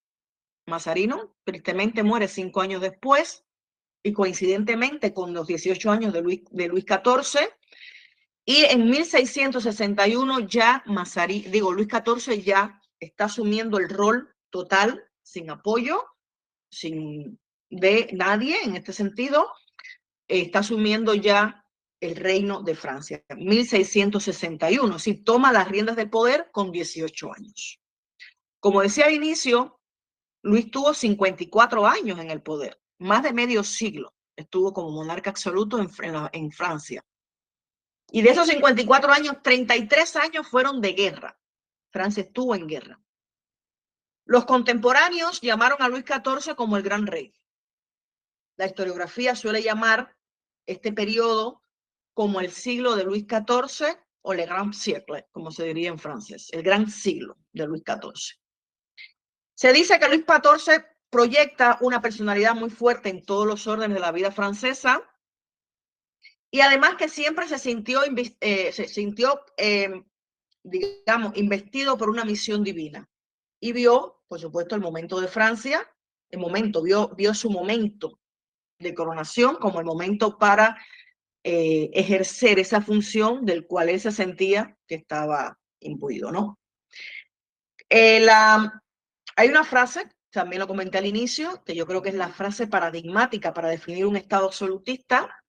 Mazarino tristemente muere cinco años después y coincidentemente con los 18 años de Luis, de Luis XIV, y en 1661 ya Mazarí, digo, Luis XIV ya está asumiendo el rol total, sin apoyo, sin de nadie en este sentido, está asumiendo ya el reino de Francia. 1661, sí, toma las riendas del poder con 18 años. Como decía al inicio, Luis tuvo 54 años en el poder, más de medio siglo estuvo como monarca absoluto en, en Francia. Y de esos 54 años, 33 años fueron de guerra. Francia estuvo en guerra. Los contemporáneos llamaron a Luis XIV como el gran rey. La historiografía suele llamar este periodo como el siglo de Luis XIV o le grand siècle, como se diría en francés, el gran siglo de Luis XIV. Se dice que Luis XIV proyecta una personalidad muy fuerte en todos los órdenes de la vida francesa, y además que siempre se sintió, eh, se sintió em, digamos, investido por una misión divina. Y vio, por supuesto, el momento de Francia, el momento, vio, vio su momento de coronación como el momento para eh, ejercer esa función del cual él se sentía que estaba imbuido, ¿no? Eh, hay una frase, también lo comenté al inicio, que yo creo que es la frase paradigmática para definir un Estado absolutista,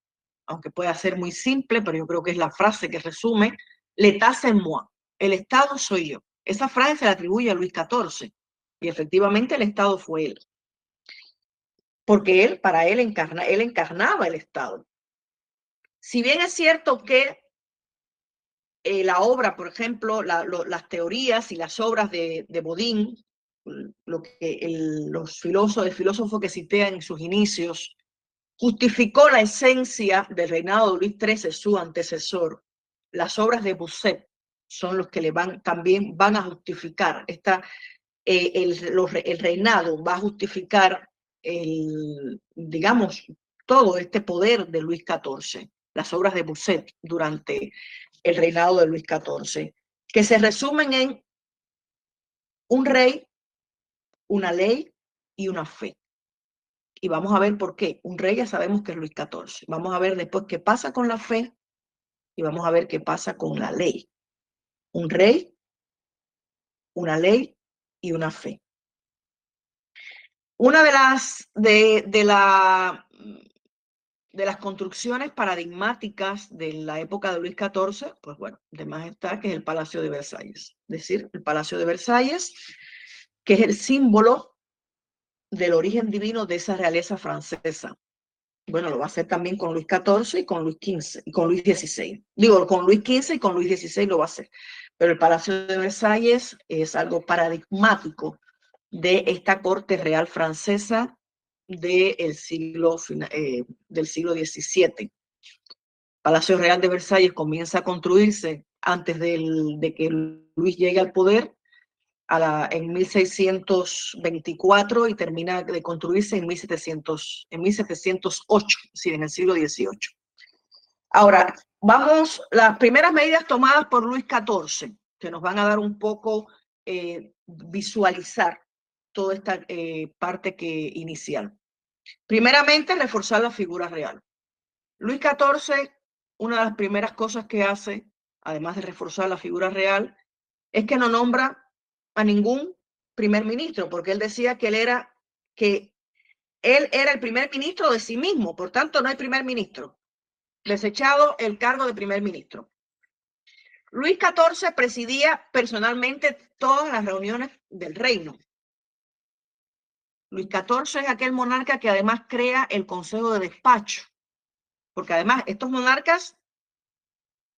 aunque pueda ser muy simple, pero yo creo que es la frase que resume, l'état c'est moi, el Estado soy yo. Esa frase se la atribuye a Luis XIV y efectivamente el Estado fue él. Porque él, para él, encarna, él encarnaba el Estado. Si bien es cierto que eh, la obra, por ejemplo, las teorías y las obras de, de Bodin, lo que el, los filósofos, el filósofo que cité en sus inicios, justificó la esencia del reinado de Luis XIII, su antecesor. Las obras de Busset son los que también van a justificar esta, eh, el, reinado, va a justificar digamos, todo este poder de Luis XIV, las obras de Busset durante el reinado de Luis XIV, que se resumen en un rey, una ley y una fe. Y vamos a ver por qué. Un rey ya sabemos que es Luis XIV. Vamos a ver después qué pasa con la fe y vamos a ver qué pasa con la ley. Un rey, una ley y una fe. Una de las, de, de, la, de las construcciones paradigmáticas de la época de Luis XIV, pues bueno, de más está que es el Palacio de Versalles. Es decir, el Palacio de Versalles, que es el símbolo del origen divino de esa realeza francesa. Bueno, lo va a hacer también con Luis XIV y con Luis XV y con Luis XVI. Digo, con Luis XV y con Luis XVI lo va a hacer. Pero el Palacio de Versalles es algo paradigmático de esta corte real francesa del siglo, eh, del siglo XVII. Palacio Real de Versalles comienza a construirse antes de que Luis llegue al poder en 1624 y termina de construirse en, 1700, en 1708, es en el siglo XVIII. Ahora, vamos, las primeras medidas tomadas por Luis XIV, que nos van a dar un poco eh, visualizar toda esta eh, parte que inicial. Primeramente, reforzar la figura real. Luis XIV, una de las primeras cosas que hace, además de reforzar la figura real, es que no nombra a ningún primer ministro, porque él decía que él era que él era el primer ministro de sí mismo, por tanto no hay primer ministro. Desechado el cargo de primer ministro. Luis XIV presidía personalmente todas las reuniones del reino. Luis XIV es aquel monarca que además crea el Consejo de Despacho, porque además estos monarcas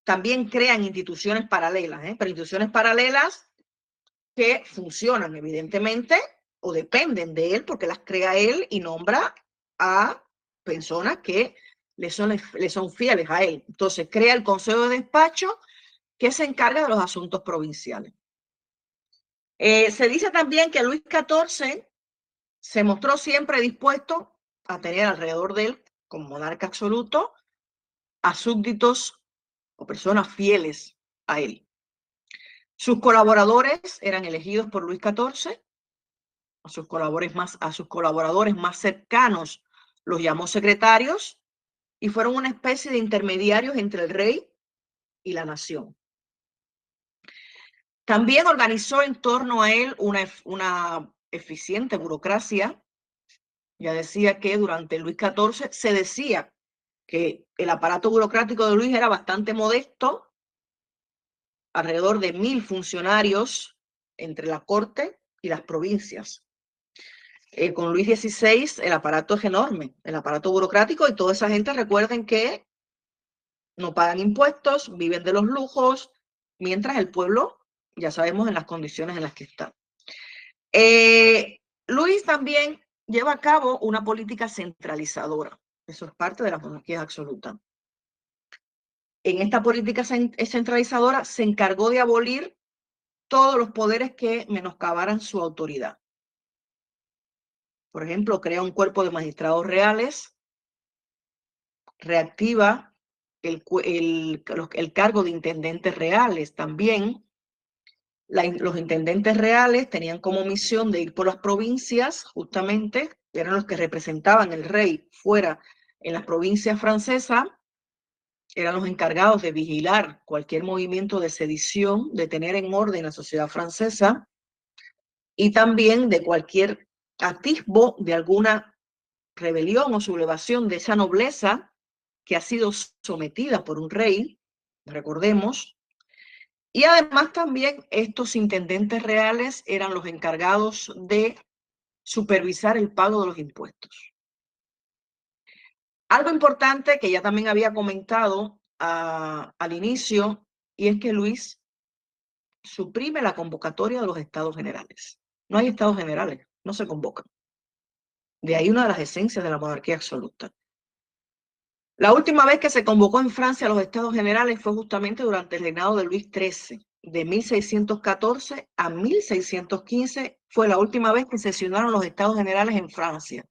también crean instituciones paralelas, ¿eh? pero instituciones paralelas que funcionan evidentemente o dependen de él porque las crea él y nombra a personas que le son, le son fieles a él. Entonces crea el Consejo de Despacho que se encarga de los asuntos provinciales. Eh, se dice también que Luis XIV se mostró siempre dispuesto a tener alrededor de él, como monarca absoluto, a súbditos o personas fieles a él. Sus colaboradores eran elegidos por Luis XIV, a sus colaboradores más, a sus colaboradores más cercanos los llamó secretarios y fueron una especie de intermediarios entre el rey y la nación. También organizó en torno a él una, una eficiente burocracia. Ya decía que durante Luis XIV se decía que el aparato burocrático de Luis era bastante modesto alrededor de mil funcionarios entre la corte y las provincias. Eh, con Luis XVI el aparato es enorme, el aparato burocrático y toda esa gente recuerden que no pagan impuestos, viven de los lujos, mientras el pueblo ya sabemos en las condiciones en las que está. Eh, Luis también lleva a cabo una política centralizadora. Eso es parte de la monarquía absoluta en esta política centralizadora se encargó de abolir todos los poderes que menoscabaran su autoridad. Por ejemplo, crea un cuerpo de magistrados reales, reactiva el, el, cargo de intendentes reales también. Los intendentes reales tenían como misión de ir por las provincias, justamente, eran los que representaban el rey fuera en las provincias francesas, eran los encargados de vigilar cualquier movimiento de sedición, de tener en orden la sociedad francesa y también de cualquier atisbo de alguna rebelión o sublevación de esa nobleza que ha sido sometida por un rey, recordemos. Y además también estos intendentes reales eran los encargados de supervisar el pago de los impuestos. Algo importante que ya también había comentado ah, al inicio, y es que Luis suprime la convocatoria de los estados generales. No hay estados generales, no se convocan. De ahí una de las esencias de la monarquía absoluta. La última vez que se convocó en Francia los estados generales fue justamente durante el reinado de Luis XIII. De 1614 a 1615 fue la última vez que sesionaron los estados generales en Francia.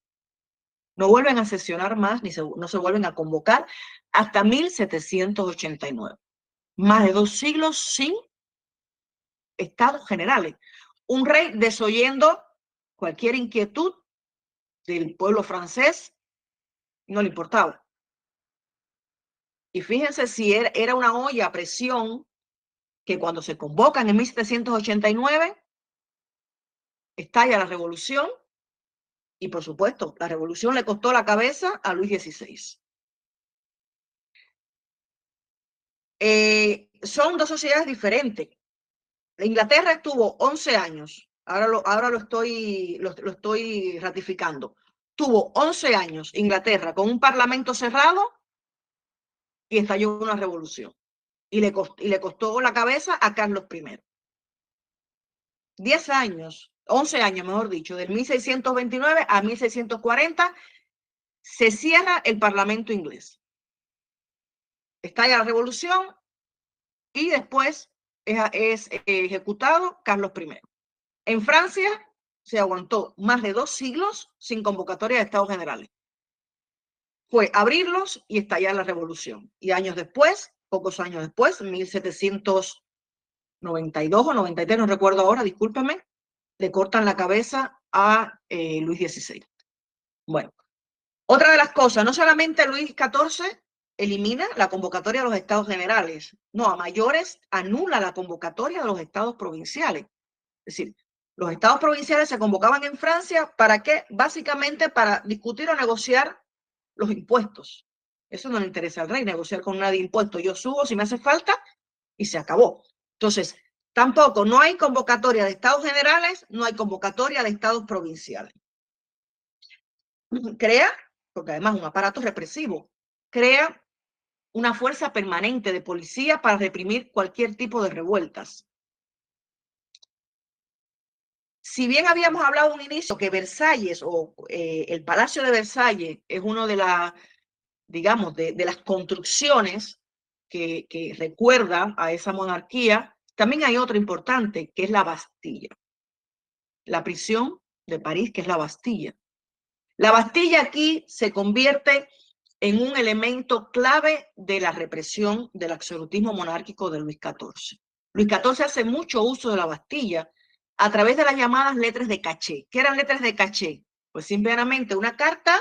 No vuelven a sesionar más, ni no se vuelven a convocar hasta 1789. Más de dos siglos sin estados generales. Un rey desoyendo cualquier inquietud del pueblo francés, no le importaba. Y fíjense si era una olla a presión que cuando se convocan en 1789, estalla la revolución y por supuesto, la revolución le costó la cabeza a Luis XVI. Eh, son dos sociedades diferentes. Inglaterra estuvo 11 años, ahora lo, ahora lo, estoy, lo, estoy ratificando. tuvo 11 años Inglaterra con un parlamento cerrado y estalló una revolución. Y le, costó, y le costó la cabeza a Carlos I. 10 años, 11 años, mejor dicho, del 1629 a 1640, se cierra el parlamento inglés. Estalla la revolución y después es, ejecutado Carlos I. En Francia se aguantó más de dos siglos sin convocatoria de estados generales. Fue abrirlos y estallar la revolución. Y años después, pocos años después, 1792 o 93, no recuerdo ahora, discúlpeme, le cortan la cabeza a eh, Luis XVI. Bueno, otra de las cosas, no solamente Luis XIV elimina la convocatoria de los estados generales, no, a mayores anula la convocatoria de los estados provinciales. Es decir, los estados provinciales se convocaban en Francia para qué? Básicamente para discutir o negociar los impuestos. Eso no le interesa al rey, negociar con nadie impuestos. Yo subo si me hace falta y se acabó. Entonces, tampoco, no hay convocatoria de estados generales, no hay convocatoria de estados provinciales. Crea, porque además un aparato represivo, crea una fuerza permanente de policía para reprimir cualquier tipo de revueltas. Si bien habíamos hablado un inicio que Versalles o eh, el Palacio de Versalles es uno de las, digamos, de, las construcciones que, que recuerda a esa monarquía, también hay otra importante, que es la Bastilla. La prisión de París, que es la Bastilla. La Bastilla aquí se convierte en un elemento clave de la represión del absolutismo monárquico de Luis XIV. Luis XIV hace mucho uso de la Bastilla a través de las llamadas letras de caché. ¿Qué eran letras de caché? Pues simplemente una carta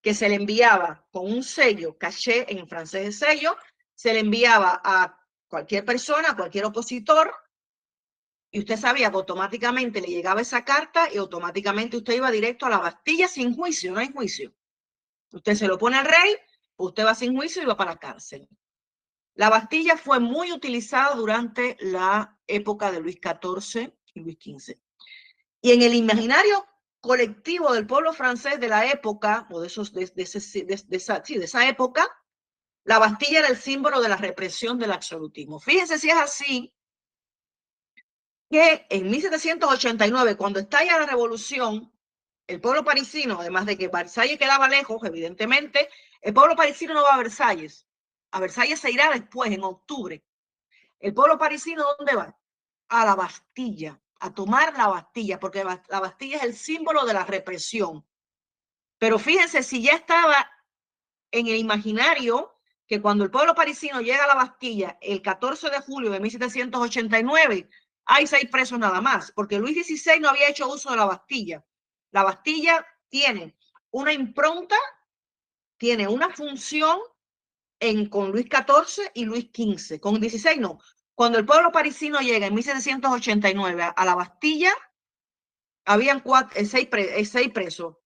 que se le enviaba con un sello, caché en francés de sello, se le enviaba a cualquier persona, a cualquier opositor, y usted sabía que automáticamente le llegaba esa carta y automáticamente usted iba directo a la Bastilla sin juicio, no hay juicio. Usted se lo pone al rey, usted va sin juicio y va para la cárcel. La Bastilla fue muy utilizada durante la época de Luis XIV y Luis XV. Y en el imaginario colectivo del pueblo francés de la época, o de, esos, de, esa, de esa época, la Bastilla era el símbolo de la represión del absolutismo. Fíjense si es así, que en 1789, cuando estalla la revolución, el pueblo parisino, además de que Versalles quedaba lejos, evidentemente, el pueblo parisino no va a Versalles. A Versalles se irá después, en octubre. El pueblo parisino, ¿dónde va? A la Bastilla, a tomar la Bastilla, porque la Bastilla es el símbolo de la represión. Pero fíjense, si ya estaba en el imaginario que cuando el pueblo parisino llega a la Bastilla el 14 de julio de 1789, hay seis presos nada más, porque Luis XVI no había hecho uso de la Bastilla. La Bastilla tiene una impronta, tiene una función en, con Luis XIV y Luis XV. Con 16 no. Cuando el pueblo parisino llega en 1789 a la Bastilla, habían eh, seis, eh, seis presos,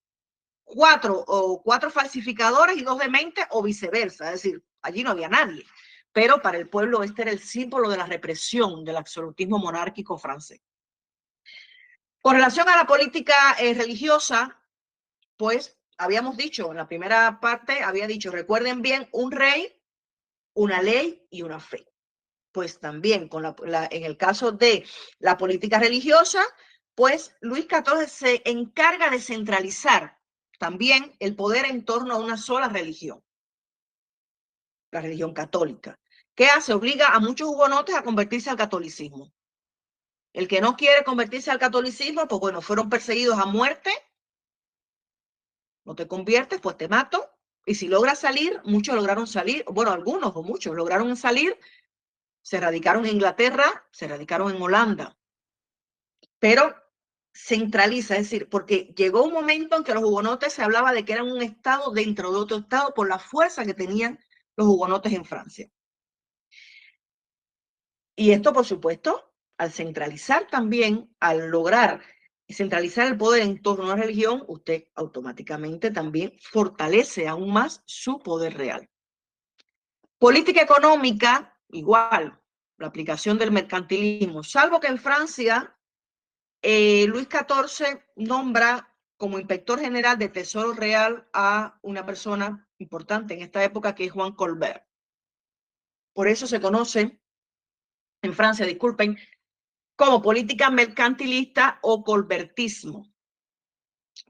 cuatro o cuatro falsificadores y dos dementes o viceversa. Es decir, allí no había nadie. Pero para el pueblo este era el símbolo de la represión del absolutismo monárquico francés. Con relación a la política eh, religiosa, pues habíamos dicho, en la primera parte había dicho, recuerden bien, un rey, una ley y una fe. Pues también con la, en el caso de la política religiosa, pues Luis XIV se encarga de centralizar también el poder en torno a una sola religión, la religión católica. ¿Qué hace? Obliga a muchos hugonotes a convertirse al catolicismo. El que no quiere convertirse al catolicismo, pues bueno, fueron perseguidos a muerte. No te conviertes, pues te mato. Y si logras salir, muchos lograron salir, bueno, algunos o muchos lograron salir, se radicaron en Inglaterra, se radicaron en Holanda. Pero centraliza, es decir, porque llegó un momento en que los hugonotes se hablaba de que eran un estado dentro de otro estado por la fuerza que tenían los hugonotes en Francia. Y esto, por supuesto, al centralizar también, al lograr centralizar el poder en torno a una religión, usted automáticamente también fortalece aún más su poder real. Política económica, igual, la aplicación del mercantilismo, salvo que en Francia eh, Luis XIV nombra como inspector general de Tesoro Real a una persona importante en esta época que es Juan Colbert. Por eso se conoce en Francia, disculpen, como política mercantilista o colbertismo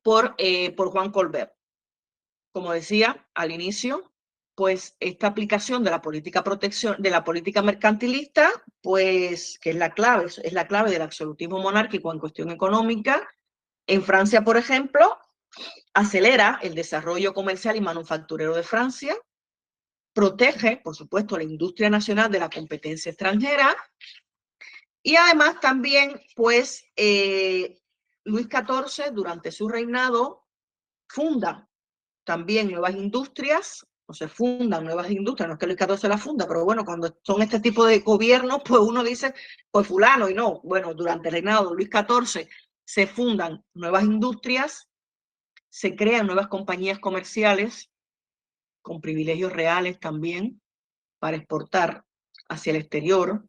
por, eh, por Juan Colbert. Como decía al inicio, pues esta aplicación de la política protección, de la política mercantilista, pues que es la clave, es la clave del absolutismo monárquico en cuestión económica. En Francia, por ejemplo, acelera el desarrollo comercial y manufacturero de Francia, protege, por supuesto, la industria nacional de la competencia extranjera y además también, pues, eh, Luis XIV, durante su reinado, funda también nuevas industrias, o se fundan nuevas industrias, no es que Luis XIV la funda, pero bueno, cuando son este tipo de gobiernos, pues uno dice, pues fulano, y no, bueno, durante el reinado de Luis XIV se fundan nuevas industrias, se crean nuevas compañías comerciales con privilegios reales también para exportar hacia el exterior,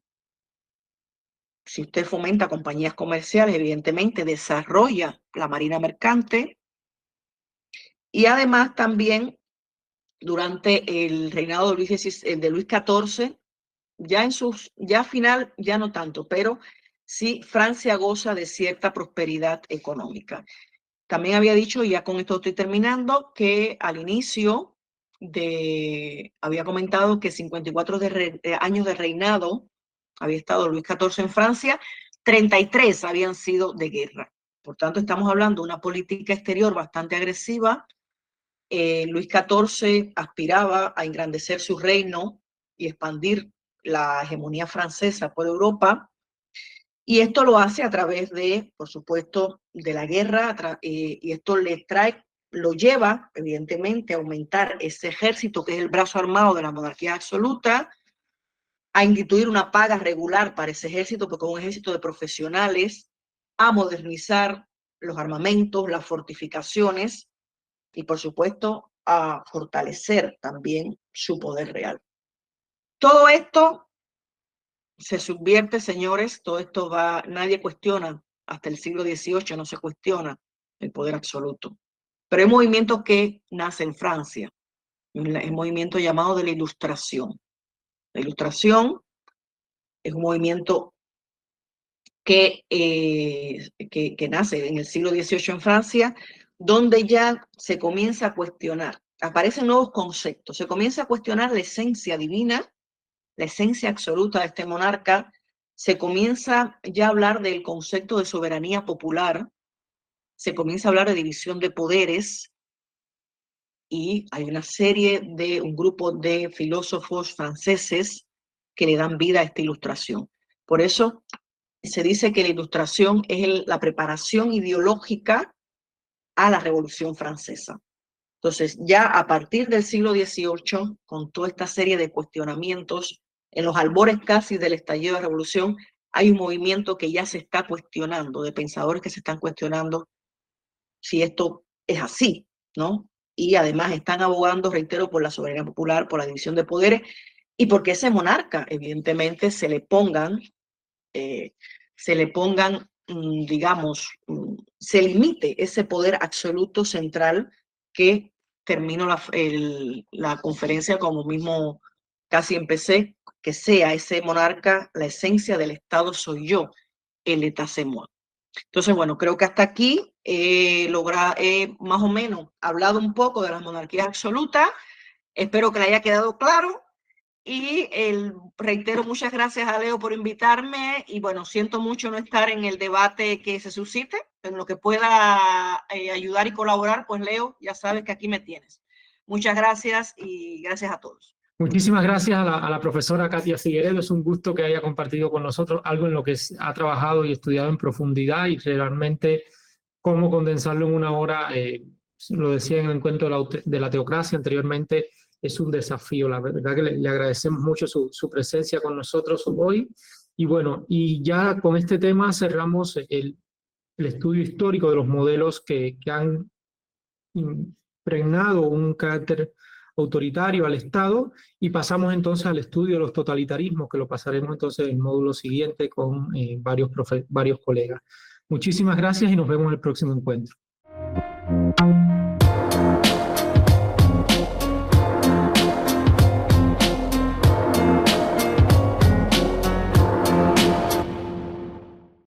si usted fomenta compañías comerciales, evidentemente desarrolla la marina mercante y además también durante el reinado de Luis, eh, XIV, ya en sus, ya final, ya no tanto, pero sí Francia goza de cierta prosperidad económica. También había dicho, y ya con esto estoy terminando, que al inicio de, había comentado que 54 de eh, años de reinado había estado Luis XIV en Francia, 33 habían sido de guerra. Por tanto, estamos hablando de una política exterior bastante agresiva. Eh, Luis XIV aspiraba a engrandecer su reino y expandir la hegemonía francesa por Europa. Y esto lo hace a través de, por supuesto, de la guerra, eh, y esto le trae, lo lleva, evidentemente, a aumentar ese ejército que es el brazo armado de la monarquía absoluta, a instituir una paga regular para ese ejército, porque es un ejército de profesionales, a modernizar los armamentos, las fortificaciones y, por supuesto, a fortalecer también su poder real. Todo esto se subvierte, señores, todo esto va, nadie cuestiona, hasta el siglo XVIII no se cuestiona el poder absoluto. Pero hay movimiento que nace en Francia, el movimiento llamado de la Ilustración. La ilustración es un movimiento que, eh, que, que, nace en el siglo XVIII en Francia, donde ya se comienza a cuestionar, aparecen nuevos conceptos, se comienza a cuestionar la esencia divina, la esencia absoluta de este monarca, se comienza ya a hablar del concepto de soberanía popular, se comienza a hablar de división de poderes, y hay una serie de un grupo de filósofos franceses que le dan vida a esta ilustración. Por eso se dice que la ilustración es la preparación ideológica a la Revolución Francesa. Entonces, ya a partir del siglo XVIII, con toda esta serie de cuestionamientos, en los albores casi del estallido de la Revolución, hay un movimiento que ya se está cuestionando, de pensadores que se están cuestionando si esto es así, ¿no? y además están abogando, reitero, por la soberanía popular, por la división de poderes y porque ese monarca, evidentemente, se le pongan, eh, se le pongan, digamos, mm, se limite ese poder absoluto central que termino la, la conferencia como mismo casi empecé, que sea ese monarca, la esencia del Estado soy yo, el moi. Entonces, bueno, creo que hasta aquí he logrado, he más o menos hablado un poco de las monarquías absolutas. Espero que le haya quedado claro. Y el, reitero muchas gracias a Leo por invitarme y bueno, siento mucho no estar en el debate que se suscite, en lo que pueda eh, ayudar y colaborar, pues Leo, ya sabes que aquí me tienes. Muchas gracias y gracias a todos. Muchísimas gracias a la, profesora Katia Figueredo. Es un gusto que haya compartido con nosotros algo en lo que ha trabajado y estudiado en profundidad y realmente cómo condensarlo en una hora. Eh, lo decía en el encuentro de la, teocracia anteriormente, es un desafío. La verdad que le, agradecemos mucho su, su, con nosotros hoy. Y bueno, y ya con este tema cerramos el, el estudio histórico de los modelos que, que han impregnado un carácter autoritario al Estado y pasamos entonces al estudio de los totalitarismos, que lo pasaremos entonces en el módulo siguiente con eh, varios, varios colegas. Muchísimas gracias y nos vemos en el próximo encuentro.